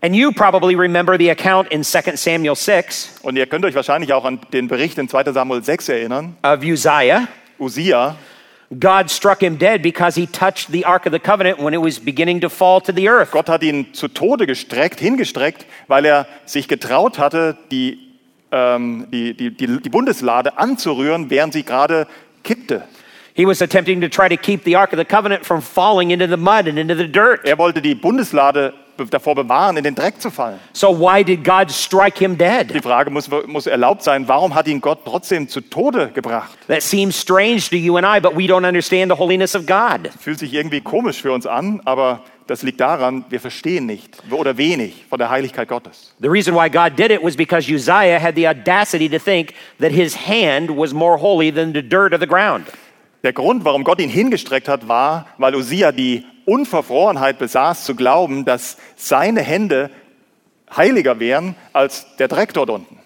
And you probably remember the account in 2 Samuel 6 Und ihr könnt euch wahrscheinlich auch an den Bericht in 2 Samuel 6 erinnern. of Uzziah. Usia, God struck him dead because he touched the Ark of the Covenant when it was beginning to fall to the earth. Gott hat ihn zu Tode gestreckt, hingestreckt, weil er sich getraut hatte, die, ähm, die, die, die, die Bundeslade anzurühren, während sie gerade kippte. He was attempting to try to keep the Ark of the Covenant from falling into the mud and into the dirt. Er wollte die Bundeslade davor bewahren, in den Dreck zu fallen. So why did God strike him Die dead? Frage muss, muss erlaubt sein, warum hat ihn Gott trotzdem zu Tode gebracht? That seems strange to you and I, but we don't understand the holiness of God. Fühlt sich irgendwie komisch für uns an, aber das liegt daran, wir verstehen nicht oder wenig von der Heiligkeit Gottes. The reason why God did it was because Uzziah had the audacity to think that his hand was more holy than the dirt of the ground. Der Grund, warum Gott ihn hingestreckt hat, war, weil Usia die Unverfrorenheit besaß, zu glauben, dass seine Hände heiliger wären als der Dreck dort unten.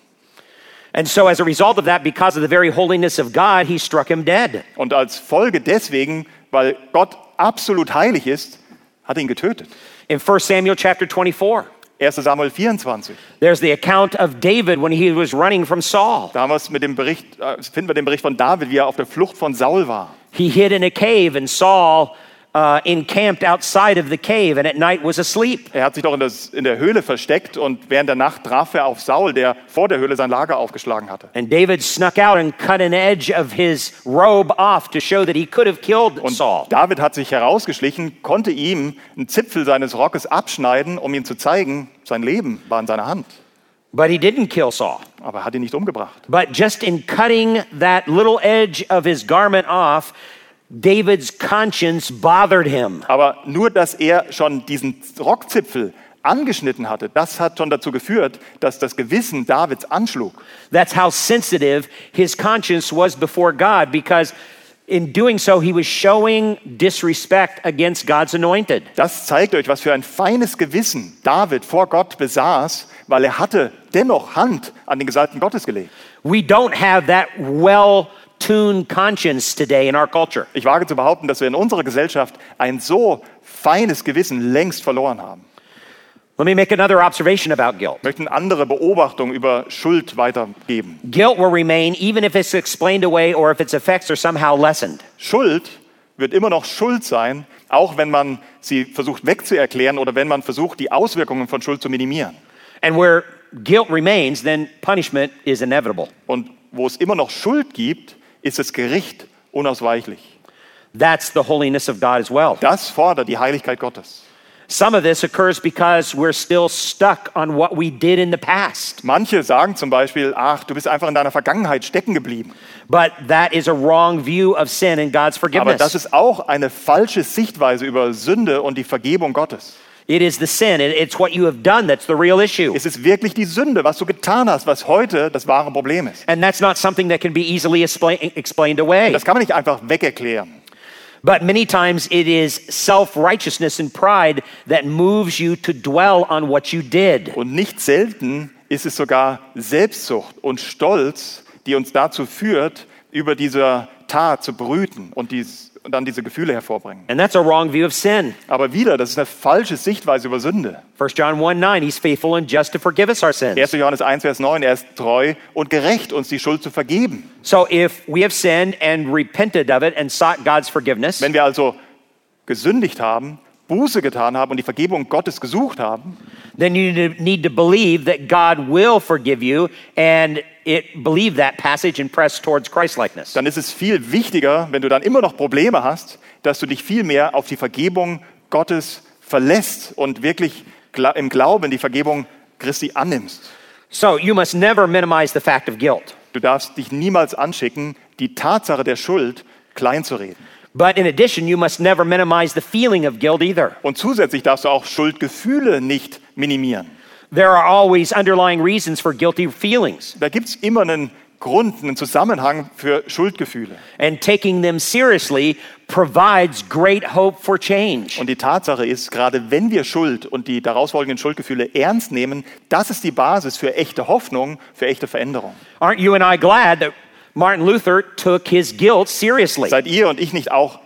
And so, as a result of that, because of the very holiness of God, he struck him dead. Und als Folge deswegen, weil Gott absolut heilig ist, hat ihn getötet. In 1 Samuel chapter 24, 1 Samuel 24. there's the account of David when he was running from Saul. Da haben wir es mit dem Bericht, äh, finden wir den Bericht von David, wie er auf der Flucht von Saul war. He hid in a cave, and Saul uh, encamped outside of the cave, and at night was asleep. Er hat sich doch in, das, in der Höhle versteckt und während der Nacht traf er auf Saul, der vor der Höhle sein Lager aufgeschlagen hatte. And David snuck out and cut an edge of his robe off to show that he could have killed Und Saul. David hat sich herausgeschlichen, konnte ihm einen Zipfel seines Rockes abschneiden, um ihm zu zeigen, sein Leben war in seiner Hand. But he didn't kill Saul. Aber er hat ihn nicht umgebracht. But just in cutting that little edge of his garment off, David's conscience bothered him. Aber nur, dass er schon diesen Rockzipfel angeschnitten hatte, das hat schon dazu geführt, dass das Gewissen Davids anschlug. That's how sensitive his conscience was before God because in doing so, he was showing disrespect against God's anointed. Das zeigt euch, was für ein feines Gewissen David vor Gott besaß, weil er hatte dennoch Hand an den Gesalbten Gottes gelegt. We don't have that well tuned conscience today in our culture. Ich wage zu behaupten, dass wir in unserer Gesellschaft ein so feines Gewissen längst verloren haben. Let me make another observation about guilt. Ich möchte eine andere Beobachtung über Schuld weitergeben. Guilt will remain even if it's explained away or if its effects are somehow lessened. Schuld wird immer noch Schuld sein, auch wenn man sie versucht wegzuerklären oder wenn man versucht, die Auswirkungen von Schuld zu minimieren. And where guilt remains, then punishment is inevitable. Und wo es immer noch Schuld gibt, ist das Gericht unausweichlich. That's the holiness of God as well. Das fordert die Heiligkeit Gottes. Some of this occurs because we're still stuck on what we did in the past. Manche sagen zum Beispiel, ach, du bist einfach in deiner Vergangenheit stecken geblieben. But that is a wrong view of sin and God's Aber das forgiveness. ist auch eine falsche Sichtweise über Sünde und die Vergebung Gottes. It is the sin, it- it's what you have done that's the real issue. Es ist wirklich die Sünde, was du getan hast, was heute das wahre Problem ist. And that's not something that can be easily expla- explained away. Das kann man nicht einfach wegerklären. But many times it is self righteousness and pride that moves you to dwell on what you did. Und nicht selten ist es sogar Selbstsucht und Stolz, die uns dazu führt, über diese Tat zu brüten und, dies, und dann diese Gefühle hervorbringen. And that's a wrong view of sin. Aber wieder, das ist eine falsche Sichtweise über Sünde. 1 John 1 9, he's faithful and just to forgive us our sins. 1. Johannes 1, Vers 9, er ist treu und gerecht, uns die Schuld zu vergeben. So if we have sinned and repented of it and sought God's forgiveness, Wenn wir also gesündigt haben, Buße getan haben und die Vergebung Gottes gesucht haben, then you need to believe that God will forgive you and it believe that passage and press towards Christlikeness. dann ist es viel wichtiger, wenn du dann immer noch Probleme hast, dass du dich viel mehr auf die Vergebung Gottes verlässt und wirklich im Glauben die Vergebung Christi annimmst. So you must never minimize the fact of guilt. Du darfst dich niemals anschicken, die Tatsache der Schuld klein zu reden. But in addition, you must never minimize the feeling of guilt either. Und zusätzlich darfst du auch Schuldgefühle nicht minimieren. There are always underlying reasons for guilty feelings, Da gibt es immer einen Grund, einen Zusammenhang für Schuldgefühle. and taking them seriously provides great hope for change. Und die Tatsache ist, gerade wenn wir Schuld und die daraus folgenden Schuldgefühle ernst nehmen, das ist die Basis für echte Hoffnung, für echte Veränderung. Aren't you and I glad that Martin Luther took his guilt seriously. Seid ihr und ich nicht auch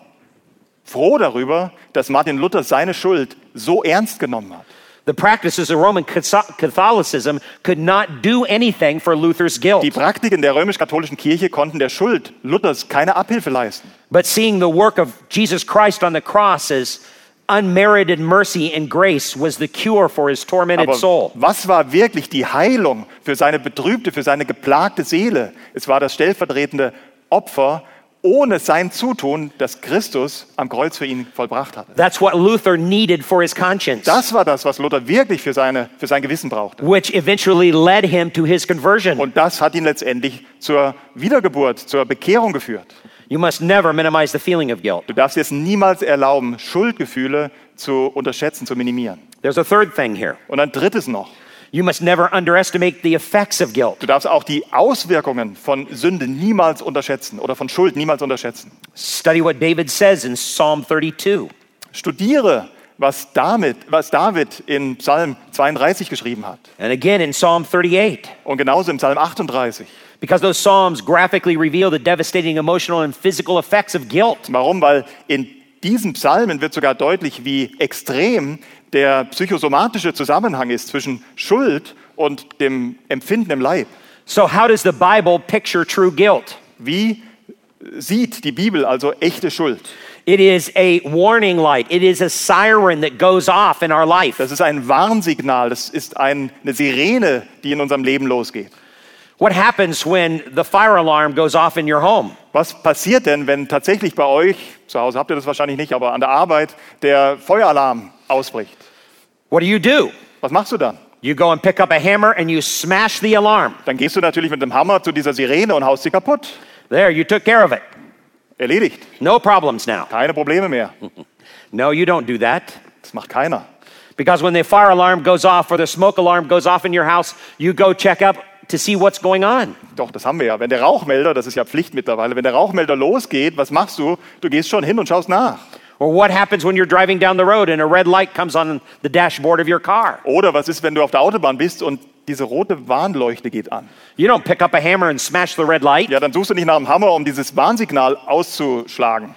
froh darüber, dass Martin Luther seine Schuld so ernst genommen hat? The practices of Roman Catholicism could not do anything for Luther's guilt. Die Praktiken der römisch-katholischen Kirche konnten der Schuld Luthers keine Abhilfe leisten. But seeing the work of Jesus Christ on the cross as unmerited mercy and grace was the cure for his tormented Aber soul. was war wirklich die Heilung für seine betrübte, für seine geplagte Seele? Es war das stellvertretende Opfer ohne sein Zutun, das Christus am Kreuz für ihn vollbracht hatte. That's what Luther needed for his conscience, Das war das, was Luther wirklich für, seine, für sein Gewissen brauchte. which eventually led him to his conversion. Und das hat ihn letztendlich zur Wiedergeburt, zur Bekehrung geführt. You must never minimize the feeling of guilt. Du darfst jetzt niemals erlauben, Schuldgefühle zu unterschätzen, zu minimieren. There's a third thing here. Und ein drittes noch. You must never underestimate the effects of guilt. Du darfst auch die Auswirkungen von Sünde niemals unterschätzen oder von Schuld niemals unterschätzen. Study what David says in Psalm 32. Studiere, was, damit, was David in Psalm 32 geschrieben hat. And again in Psalm 38. Und genauso im Psalm 38. Because those Psalms graphically reveal the devastating emotional and physical effects of guilt. Warum? Weil in diesen Psalmen wird sogar deutlich, wie extrem der psychosomatische Zusammenhang ist zwischen Schuld und dem Empfinden im Leib. So, how does the Bible picture true guilt? Wie sieht die Bibel also echte Schuld? It is a warning light, it is a siren that goes off in our life. Das ist ein Warnsignal, das ist ein, eine Sirene, die in unserem Leben losgeht. What happens when the fire alarm goes off in your home? Was passiert denn, wenn tatsächlich bei euch, zu Hause habt ihr das wahrscheinlich nicht, aber an der Arbeit der Feueralarm ausbricht? What do you do? Was machst du dann? You go and pick up a hammer and you smash the alarm. Dann gehst du natürlich mit dem Hammer zu dieser Sirene und haust sie kaputt. There, you took care of it. Erledigt. No problems now. Keine Probleme mehr. No, you don't do that. Das macht keiner. Because when the fire alarm goes off or the smoke alarm goes off in your house, you go check up to see what's going on. Doch, das haben wir ja. Wenn der Rauchmelder, das ist ja Pflicht mittlerweile, wenn der Rauchmelder losgeht, was machst du? Du gehst schon hin und schaust nach. Or what happens when you're driving down the road and a red light comes on the dashboard of your car? Oder was ist, wenn du auf der Autobahn bist und diese rote Warnleuchte geht an? You don't pick up a hammer and smash the red light. Ja, dann suchst du nicht nach dem Hammer, um dieses Warnsignal auszuschlagen.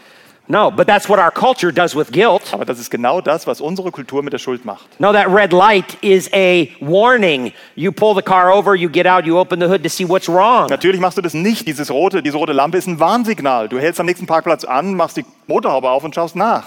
No, but that's what our culture does with guilt. Aber das ist genau das, was unsere Kultur mit der Schuld macht. No, that red light is a warning. You pull the car over, you get out, you open the hood to see what's wrong. Natürlich machst du das nicht. Dieses rote, diese rote Lampe ist ein Warnsignal. Du hältst am nächsten Parkplatz an, machst die Motorhaube auf und schaust nach.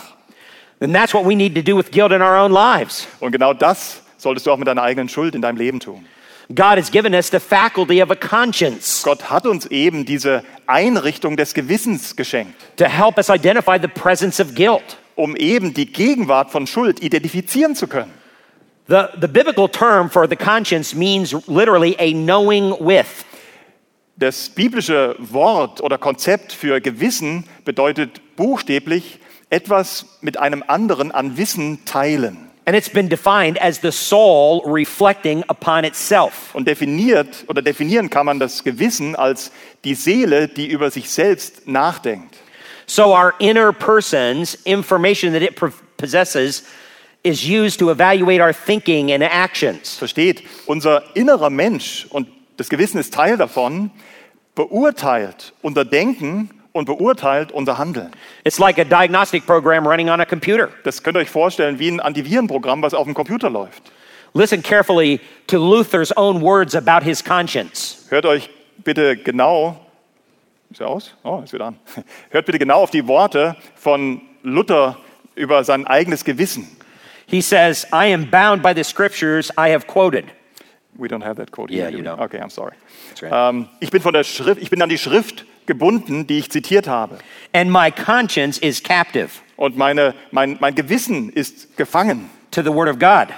And that's what we need to do with guilt in our own lives. Und genau das solltest du auch mit deiner eigenen Schuld in deinem Leben tun. God has given us the faculty of a conscience Gott hat uns eben diese Einrichtung des Gewissens geschenkt, to help us identify the presence of guilt. um eben die Gegenwart von Schuld identifizieren zu können. The, the biblical term for the conscience means literally a knowing with. Das biblische Wort oder Konzept für Gewissen bedeutet buchstäblich etwas mit einem anderen an Wissen teilen. And it's been defined as the soul reflecting upon itself. Und definiert oder definieren kann man das Gewissen als die Seele, die über sich selbst nachdenkt. So our inner person's information that it possesses is used to evaluate our thinking and actions. Versteht, unser innerer Mensch, und das Gewissen ist Teil davon, beurteilt unser Denken und beurteilt unser Handeln. It's like a diagnostic program running on a computer. Das könnt ihr euch vorstellen wie ein Antivirenprogramm, was auf dem Computer läuft. Listen carefully to Luther's own words about his conscience. Hört euch bitte genau, ist er aus? Oh, ist wieder an. Hört bitte genau auf die Worte von Luther über sein eigenes Gewissen. He says, I am bound by the scriptures I have quoted. We don't have that quote Yeah, here. you do we? don't. Okay, I'm sorry. Right. Ähm, ich bin von der Schrift, ich bin an die Schrift gebunden, die ich zitiert habe. And my conscience is captive Und meine, mein, mein Gewissen ist gefangen to the word of God.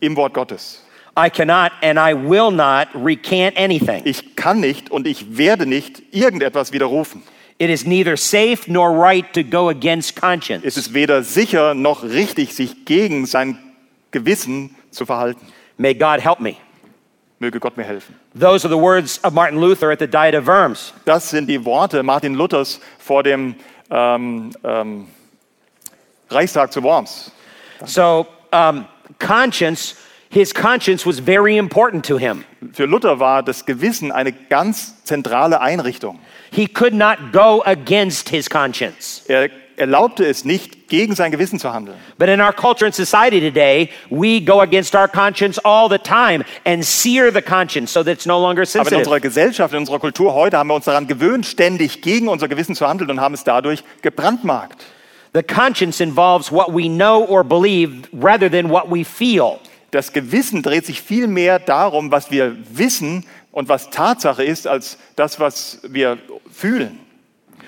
im Wort Gottes. I cannot and I will not recant anything. Ich kann nicht und ich werde nicht irgendetwas widerrufen. It is neither safe nor right to go against Es conscience. ist weder sicher noch richtig, sich gegen sein Gewissen zu verhalten. May God help me. Möge Gott mir helfen. Those are the words of Martin Luther at the Diet of Worms. Das sind die Worte Martin Luthers vor dem ähm, ähm, Reichstag zu Worms. So, um, conscience, His conscience was very important to him. Für Luther war das Gewissen eine ganz zentrale Einrichtung. He could not go against his conscience. Er erlaubte es nicht, gegen sein Gewissen zu handeln. But in our culture and society today, we go against our conscience all the time and sear the conscience so that it's no longer Aber in sensitive. unserer Gesellschaft, in unserer Kultur heute haben wir uns daran gewöhnt, ständig gegen unser Gewissen zu handeln und haben es dadurch gebrandmarkt. The conscience involves what we know or believe rather than what we feel. Das Gewissen dreht sich viel mehr darum, was wir wissen und was Tatsache ist, als das, was wir fühlen.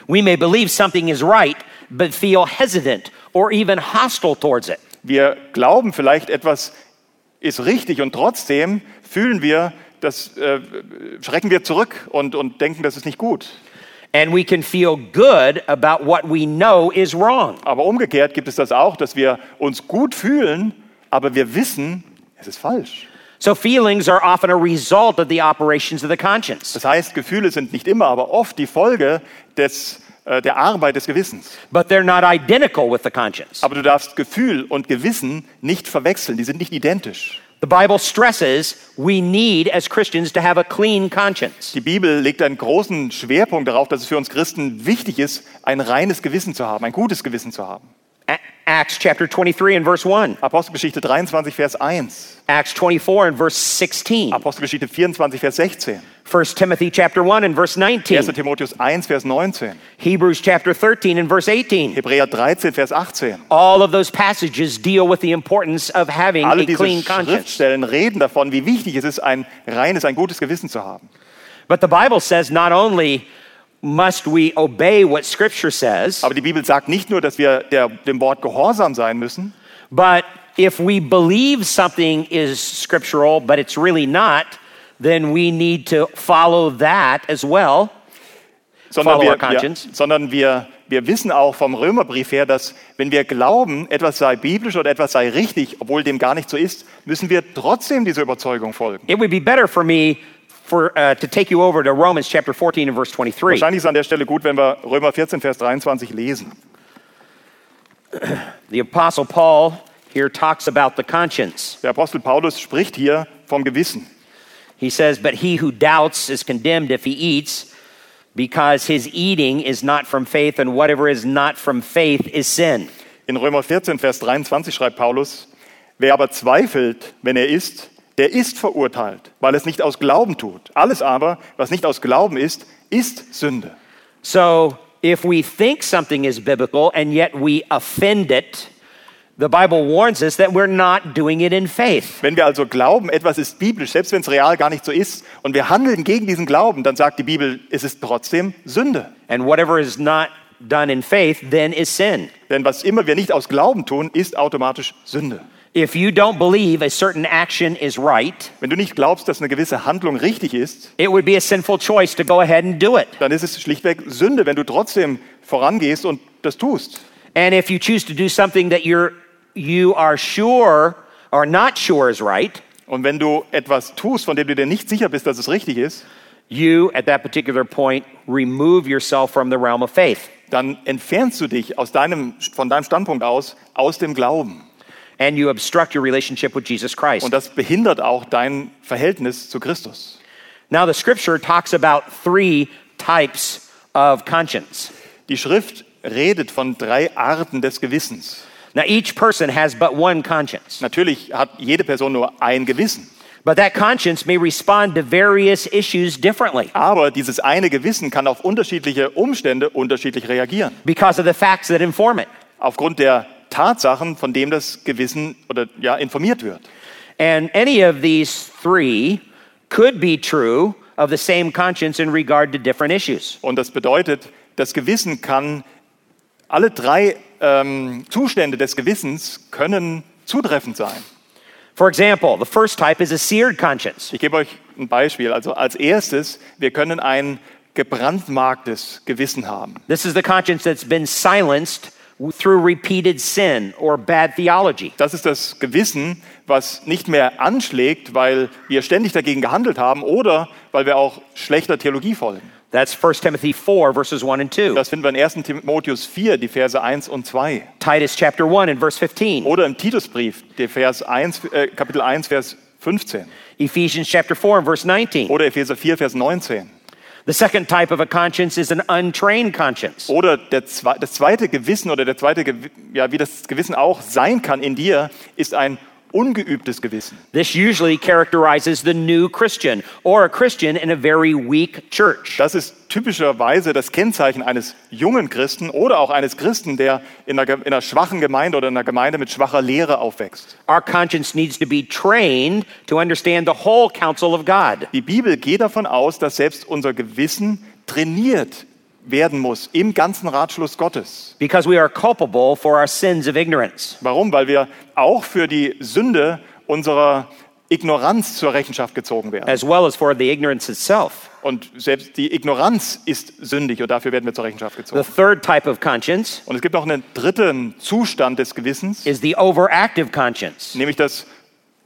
We may believe something is right, but feel hesitant or even hostile towards it. Wir glauben vielleicht, etwas ist richtig und trotzdem fühlen wir, das äh, schrecken wir zurück und, und denken, das ist nicht gut. And we can feel good about what we know is wrong. Aber umgekehrt gibt es das auch, dass wir uns gut fühlen, aber wir wissen, es ist falsch. So feelings are often a result of the operations of the conscience. Das heißt, Gefühle sind nicht immer, aber oft die Folge des, der Arbeit des Gewissens. But they're not identical with the conscience. Aber du darfst Gefühl und Gewissen nicht verwechseln, die sind nicht identisch. The Bible stresses we need as Christians to have a clean conscience. Die Bibel legt einen großen Schwerpunkt darauf, dass es für uns Christen wichtig ist, ein reines Gewissen zu haben, ein gutes Gewissen zu haben. Acts chapter 23 and verse 1. Apostelgeschichte 23, Vers 1. Acts 24 and verse 16. Apostelgeschichte 24, Vers 16. 1 Timothy chapter 1 and verse 1. 19. Timotheus 1, Vers 19. Hebrews chapter 13 and verse 18. Hebräer 13, Vers 18. All of those passages deal with the importance of having Alle a diese clean conscience. Schriftstellen reden davon, wie wichtig es ist, ein reines, ein gutes Gewissen zu haben. But the Bible says not only must we obey what Scripture says, Aber die Bibel sagt nicht nur, dass wir der, dem Wort gehorsam sein müssen, but if we believe something is scriptural but it's really not, then we need to follow that as well. sondern, Follow our wir, wir, conscience. sondern wir, wir wissen auch vom Römerbrief her, dass wenn wir glauben, etwas sei biblisch oder etwas sei richtig, obwohl dem gar nicht so ist, müssen wir trotzdem dieser Überzeugung folgen. It would be better for me for, uh, to take you over to Romans chapter 14 and verse 23. Wahrscheinlich ist es an der Stelle gut, wenn wir Römer 14, Vers 23 lesen. The Apostle Paul here talks about the conscience. Der Apostel Paulus spricht hier vom Gewissen. He says, But he who doubts is condemned if he eats, because his eating is not from faith, and whatever is not from faith is sin. In Römer 14, Vers 23 schreibt Paulus, wer aber zweifelt, wenn er isst, der ist verurteilt, weil es nicht aus Glauben tut. Alles aber, was nicht aus Glauben ist, ist Sünde. So if we think something is biblical and yet we offend it, the Bible warns us that we're not doing it in faith. Wenn wir also glauben, etwas ist biblisch, selbst wenn es real gar nicht so ist, und wir handeln gegen diesen Glauben, dann sagt die Bibel, es ist trotzdem Sünde. And whatever is not done in faith then is sin. Denn was immer wir nicht aus Glauben tun, ist automatisch Sünde. If you don't believe a certain action is right, Wenn du nicht glaubst, dass eine gewisse Handlung richtig ist, it would be a sinful choice to go ahead and do it. dann ist es schlichtweg Sünde, wenn du trotzdem vorangehst und das tust. And if you choose to do something that you're you are sure or not sure is right, Und wenn du etwas tust, von dem du dir nicht sicher bist, dass es richtig ist, you at that particular point remove yourself from the realm of faith. dann entfernst du dich aus deinem, von deinem Standpunkt aus aus dem Glauben. And you obstruct your relationship with Jesus Christ. Und das behindert auch dein Verhältnis zu Christus. Now, the scripture talks about three types of conscience. Die Schrift redet von drei Arten des Gewissens. Now, each person has but one conscience, Natürlich hat jede Person nur ein Gewissen. but that conscience may respond to various issues differently Aber dieses eine Gewissen kann auf unterschiedliche Umstände unterschiedlich reagieren. because of the facts that inform it. Aufgrund der Tatsachen, von dem das Gewissen oder ja informiert wird. And any of these three could be true of the same conscience in regard to different issues. Und das bedeutet, das Gewissen kann, alle drei ähm, Zustände des Gewissens können zutreffend sein. For example, the first type is a seared conscience. Ich gebe euch ein Beispiel. Also als erstes, wir können ein gebrandmarktes Gewissen haben. This is the conscience that's been silenced through repeated sin or bad theology. Das ist das Gewissen, was nicht mehr anschlägt, weil wir ständig dagegen gehandelt haben oder weil wir auch schlechter Theologie folgen. That's 1 Timothy 4, verses 1 and 2. Das finden wir in 1. Timotheus 4, die Verse 1 und 2. Titus chapter 1 and verse 15. Oder im Titusbrief, der Vers 1, äh, Kapitel 1, Vers 15. Ephesians chapter 4 and verse 19. Oder Epheser 4, Vers 19. The second type of a conscience is an untrained conscience. Oder der, zwe- das zweite Gewissen oder der zweite, Gewi- ja, wie das Gewissen auch sein kann in dir, ist ein ungeübtes Gewissen. This usually characterizes the new Christian or a Christian in a very weak church. Das ist typischerweise das Kennzeichen eines jungen Christen oder auch eines Christen, der in einer, in einer schwachen Gemeinde oder in einer Gemeinde mit schwacher Lehre aufwächst. Our conscience needs to be trained to understand the whole counsel of God. Die Bibel geht davon aus, dass selbst unser Gewissen trainiert werden muss im ganzen Ratschluss Gottes. Because we are culpable for our sins of ignorance. Warum? Weil wir auch für die Sünde unserer Ignoranz zur Rechenschaft gezogen werden. as well as for the ignorance itself. Und selbst die Ignoranz ist sündig und dafür werden wir zur Rechenschaft The gezogen. third type of conscience Und es gibt noch einen dritten Zustand des Gewissens, is the overactive conscience. nämlich das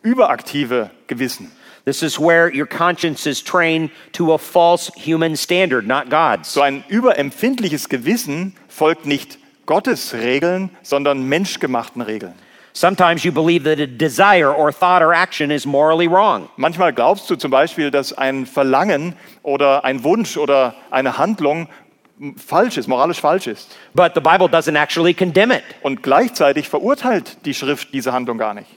überaktive Gewissen. This is where your conscience is trained to a false human standard, not God's. So ein überempfindliches Gewissen folgt nicht Gottes Regeln, sondern menschgemachten Regeln. Sometimes you believe that a desire or thought or action is morally wrong. Manchmal glaubst du zum Beispiel, dass ein Verlangen oder ein Wunsch oder eine Handlung falsch ist, moralisch falsch ist. But the Bible doesn't actually condemn it. Und gleichzeitig verurteilt die Schrift diese Handlung gar nicht.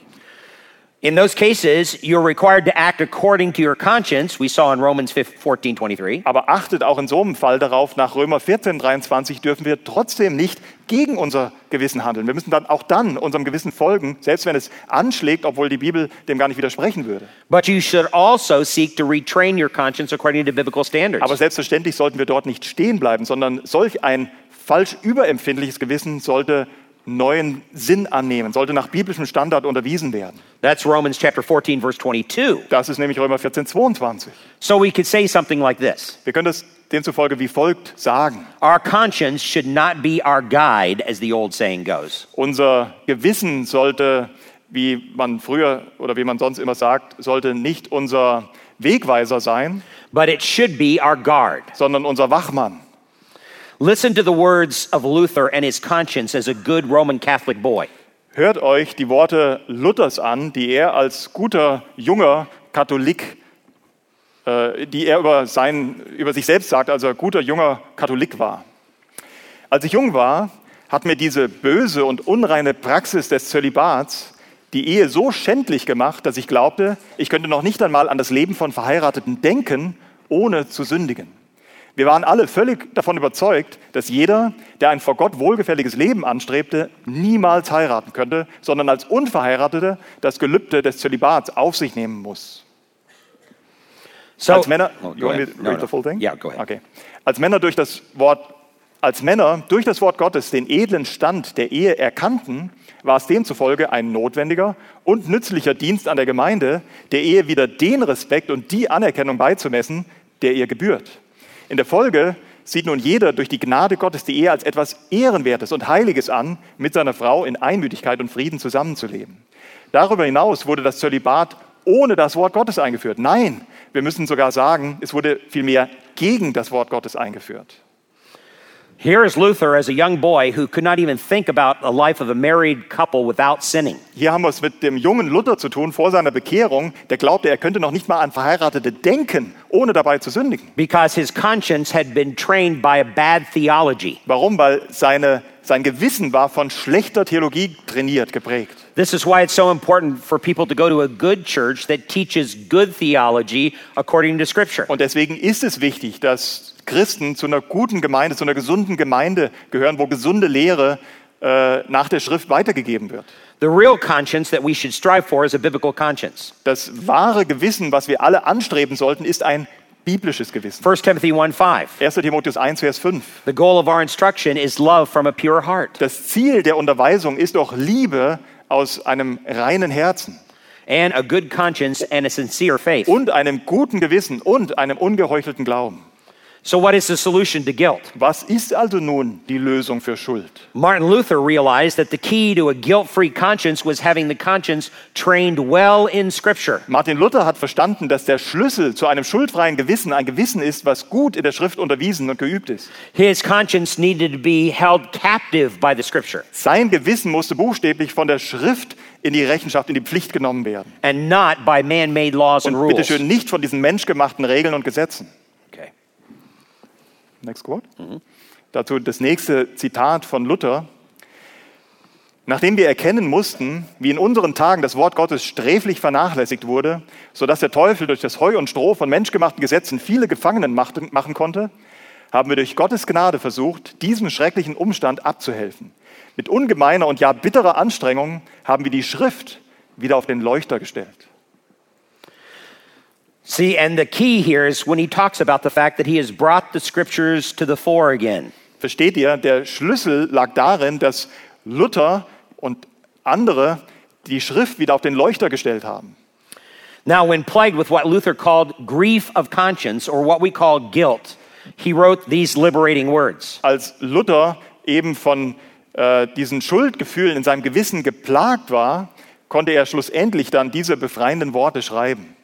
In those cases, you're required to act according to your conscience. We saw in Romans 14 23. Aber achtet auch in so einem Fall darauf, nach Römer 14, 23 dürfen wir trotzdem nicht gegen unser Gewissen handeln. Wir müssen dann auch dann unserem Gewissen folgen, selbst wenn es anschlägt, obwohl die Bibel dem gar nicht widersprechen würde. But you should also seek to retrain your conscience according to biblical standards. Aber selbstverständlich sollten wir dort nicht stehen bleiben, sondern solch ein falsch überempfindliches Gewissen sollte neuen Sinn annehmen, sollte nach biblischem Standard unterwiesen werden. That's Romans chapter 14, verse 22. Das ist nämlich Römer 14, 22. So we could say something like this Wir können das demzufolge wie folgt sagen. Our conscience should not be our guide, as the old saying goes. Unser Gewissen sollte, wie man früher oder wie man sonst immer sagt, sollte nicht unser Wegweiser sein, but it should be our guard. sondern unser Wachmann. Listen to the words of Luther and his conscience as a good Roman Catholic boy. Hört euch die Worte Luthers an, die er als guter junger Katholik, äh, die er über, sein, über sich selbst sagt, als er guter junger Katholik war. Als ich jung war, hat mir diese böse und unreine Praxis des Zölibats die Ehe so schändlich gemacht, dass ich glaubte, ich könnte noch nicht einmal an das Leben von Verheirateten denken, ohne zu sündigen. Wir waren alle völlig davon überzeugt, dass jeder, der ein vor Gott wohlgefälliges Leben anstrebte, niemals heiraten könnte, sondern als Unverheirateter das Gelübde des Zölibats auf sich nehmen muss. So, als Männer, Oh, you go want me ahead. to No, read no. the full thing? Yeah, go ahead. Okay. Als Männer durch das Wort, als Männer durch das Wort Gottes den edlen Stand der Ehe erkannten, war es demzufolge ein notwendiger und nützlicher Dienst an der Gemeinde, der Ehe wieder den Respekt und die Anerkennung beizumessen, der ihr gebührt. In der Folge sieht nun jeder durch die Gnade Gottes die Ehe als etwas Ehrenwertes und Heiliges an, mit seiner Frau in Einmütigkeit und Frieden zusammenzuleben. Darüber hinaus wurde das Zölibat ohne das Wort Gottes eingeführt. Nein, wir müssen sogar sagen, es wurde vielmehr gegen das Wort Gottes eingeführt. Here is Luther as a young boy who could not even think about the life of a married couple without sinning. Hier haben wir es mit dem jungen Luther zu tun vor seiner Bekehrung, der glaubte, er könnte noch nicht mal an Verheiratete denken, ohne dabei zu sündigen. Because his conscience had been trained by a bad theology. Warum? Weil seine, sein Gewissen war von schlechter Theologie trainiert, geprägt. This is why it's so important for people to go to a good church that teaches good theology according to Scripture. Und deswegen ist es wichtig, dass Christen zu einer guten Gemeinde, zu einer gesunden Gemeinde gehören, wo gesunde Lehre äh, nach der Schrift weitergegeben wird. The real conscience that we should strive for is a biblical conscience. Das wahre Gewissen, was wir alle anstreben sollten, ist ein biblisches Gewissen. 1 Timothy 1 5. 1. Timotheus 1, Vers 5. The goal of our instruction is love from a pure heart Das Ziel der Unterweisung ist doch Liebe aus einem reinen Herzen and a good conscience and a sincere faith. und einem guten Gewissen und einem ungeheuchelten Glauben. So, what is the solution to guilt? Was ist also nun die Lösung für Schuld? Martin Luther realized that the key to a guilt free conscience was having the conscience trained well in Scripture. Martin Luther hat verstanden, dass der Schlüssel zu einem schuldfreien Gewissen ein Gewissen ist, was gut in der Schrift unterwiesen und geübt ist. His conscience needed to be held captive by the Scripture Sein Gewissen musste buchstäblich von der Schrift in die Rechenschaft, in die Pflicht genommen werden. and not by man made laws and Und rules. bitteschön nicht von diesen menschgemachten Regeln und Gesetzen. Next quote. Dazu das nächste Zitat von Luther. Nachdem wir erkennen mussten, wie in unseren Tagen das Wort Gottes sträflich vernachlässigt wurde, sodass der Teufel durch das Heu und Stroh von menschgemachten Gesetzen viele Gefangenen machen konnte, haben wir durch Gottes Gnade versucht, diesem schrecklichen Umstand abzuhelfen. Mit ungemeiner und ja bitterer Anstrengung haben wir die Schrift wieder auf den Leuchter gestellt. See, and the key here is when he talks about the fact that he has brought the Scriptures to the fore again. Versteht ihr? Der Schlüssel lag darin, dass Luther und andere die Schrift wieder auf den Leuchter gestellt haben. Now, when plagued with what Luther called grief of conscience, or what we call guilt, he wrote these liberating words Als Luther eben von äh, diesen Schuldgefühlen in seinem Gewissen geplagt war, konnte er schlussendlich dann diese befreienden Worte schreiben.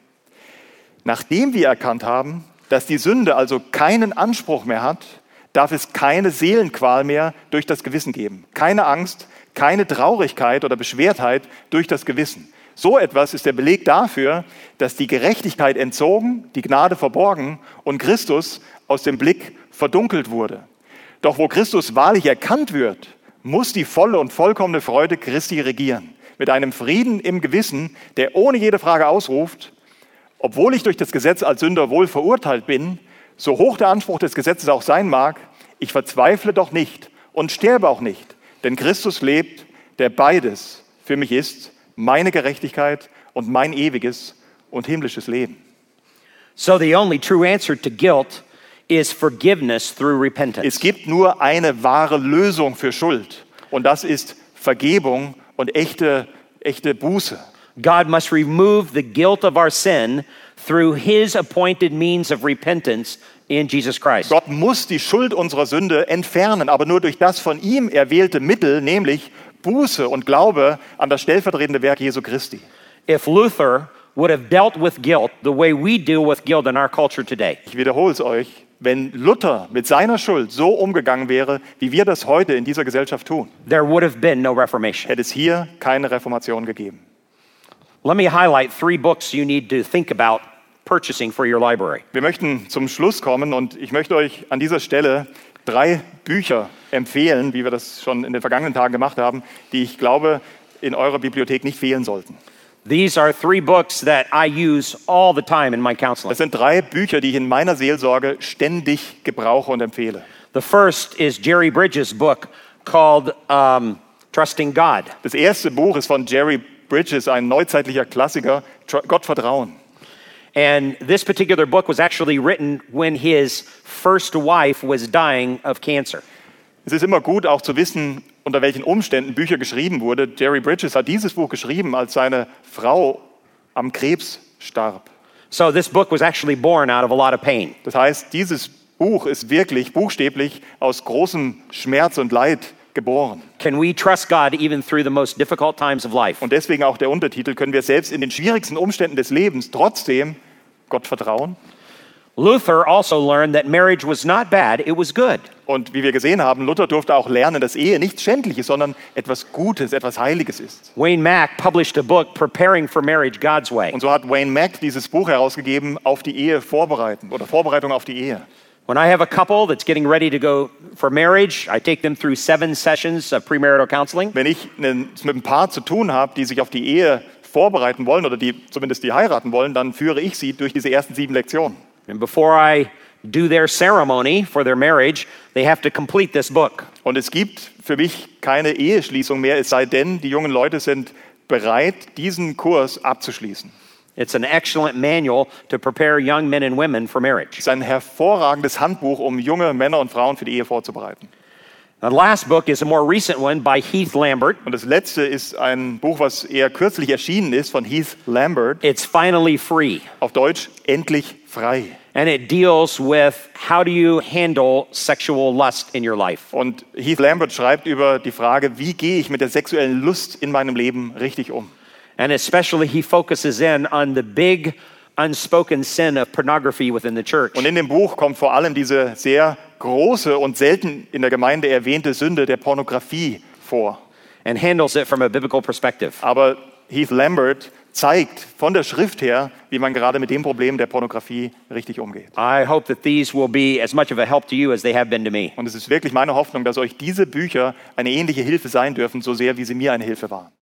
Nachdem wir erkannt haben, dass die Sünde also keinen Anspruch mehr hat, darf es keine Seelenqual mehr durch das Gewissen geben. Keine Angst, keine Traurigkeit oder Beschwertheit durch das Gewissen. So etwas ist der Beleg dafür, dass die Gerechtigkeit entzogen, die Gnade verborgen und Christus aus dem Blick verdunkelt wurde. Doch wo Christus wahrlich erkannt wird, muss die volle und vollkommene Freude Christi regieren. Mit einem Frieden im Gewissen, der ohne jede Frage ausruft, obwohl ich durch das Gesetz als Sünder wohl verurteilt bin, so hoch der Anspruch des Gesetzes auch sein mag, ich verzweifle doch nicht und sterbe auch nicht, denn Christus lebt, der beides für mich ist, meine Gerechtigkeit und mein ewiges und himmlisches Leben. So, the only true answer to guilt is forgiveness through repentance. Es gibt nur eine wahre Lösung für Schuld und das ist Vergebung und echte, echte Buße. God must remove the guilt of our sin through his appointed means of repentance in Jesus Christ. Gott muss die Schuld unserer Sünde entfernen, aber nur durch das von ihm erwählte Mittel, nämlich Buße und Glaube an das stellvertretende Werk Jesu Christi. If Luther would have dealt with guilt the way we deal with guilt in our culture today, Ich wiederhole es euch, wenn Luther mit seiner Schuld so umgegangen wäre, wie wir das heute in dieser Gesellschaft tun, there would have been no Reformation. hätte es hier keine Reformation gegeben. Let me highlight three books you need to think about purchasing for your library. Wir möchten zum Schluss kommen und ich möchte euch an dieser Stelle drei Bücher empfehlen, wie wir das schon in den vergangenen Tagen gemacht haben, die ich glaube, in eurer Bibliothek nicht fehlen sollten. These are three books that I use all the time in my counseling. Das sind drei Bücher, die ich in meiner Seelsorge ständig gebrauche und empfehle. The first is Jerry Bridges' book called um, Trusting God. Das erste Buch ist von Jerry Bridges, ein neuzeitlicher Klassiker, Gott vertrauen. And this particular book was actually written when his first wife was dying of cancer. Es ist immer gut, auch zu wissen, unter welchen Umständen Bücher geschrieben wurde. Jerry Bridges hat dieses Buch geschrieben, als seine Frau am Krebs starb. So this book was actually born out of a lot of pain. Das heißt, dieses Buch ist wirklich buchstäblich aus großem Schmerz und Leid geboren. Can we trust God even through the most difficult times of life? Und deswegen auch der Untertitel, können wir selbst in den schwierigsten Umständen des Lebens trotzdem Gott vertrauen? Luther also learned that marriage was not bad, it was good. Und wie wir gesehen haben, Luther durfte auch lernen, dass Ehe nichts Schändliches, sondern etwas Gutes, etwas Heiliges ist. Wayne Mack published a book, Preparing for Marriage God's Way. Und so hat Wayne Mack dieses Buch herausgegeben, auf die Ehe vorbereiten oder Vorbereitung auf die Ehe. When I have a couple that's getting ready to go for marriage, I take them through seven sessions of premarital counseling. Wenn ich mit einem Paar zu tun habe, die sich auf die Ehe vorbereiten wollen oder die zumindest die heiraten wollen, dann führe ich sie durch diese ersten sieben Lektionen. And before I do their ceremony for their marriage, they have to complete this book. Und es gibt für mich keine Eheschließung mehr, es sei denn, die jungen Leute sind bereit, diesen Kurs abzuschließen. It's an excellent manual to prepare young men and women for marriage. Es ist ein hervorragendes Handbuch, um junge Männer und Frauen für die Ehe vorzubereiten. The last book is a more recent one by Heath Lambert. Und das letzte ist ein Buch, was eher kürzlich erschienen ist, von Heath Lambert, It's finally free. auf Deutsch Endlich frei. And it deals with how do you handle sexual lust in your life. Und Heath Lambert schreibt über die Frage, wie gehe ich mit der sexuellen Lust in meinem Leben richtig um? And especially, he focuses in on the big unspoken sin of pornography within the church. Und in dem Buch kommt vor allem diese sehr große und selten in der Gemeinde erwähnte Sünde der Pornografie vor. and handles it from a biblical perspective. Aber Heath Lambert zeigt von der Schrift her, wie man gerade mit dem Problem der Pornografie richtig umgeht. I hope that these will be as much of a help to you as they have been to me. Und es ist wirklich meine Hoffnung, dass euch diese Bücher eine ähnliche Hilfe sein dürfen, so sehr wie sie mir eine Hilfe waren.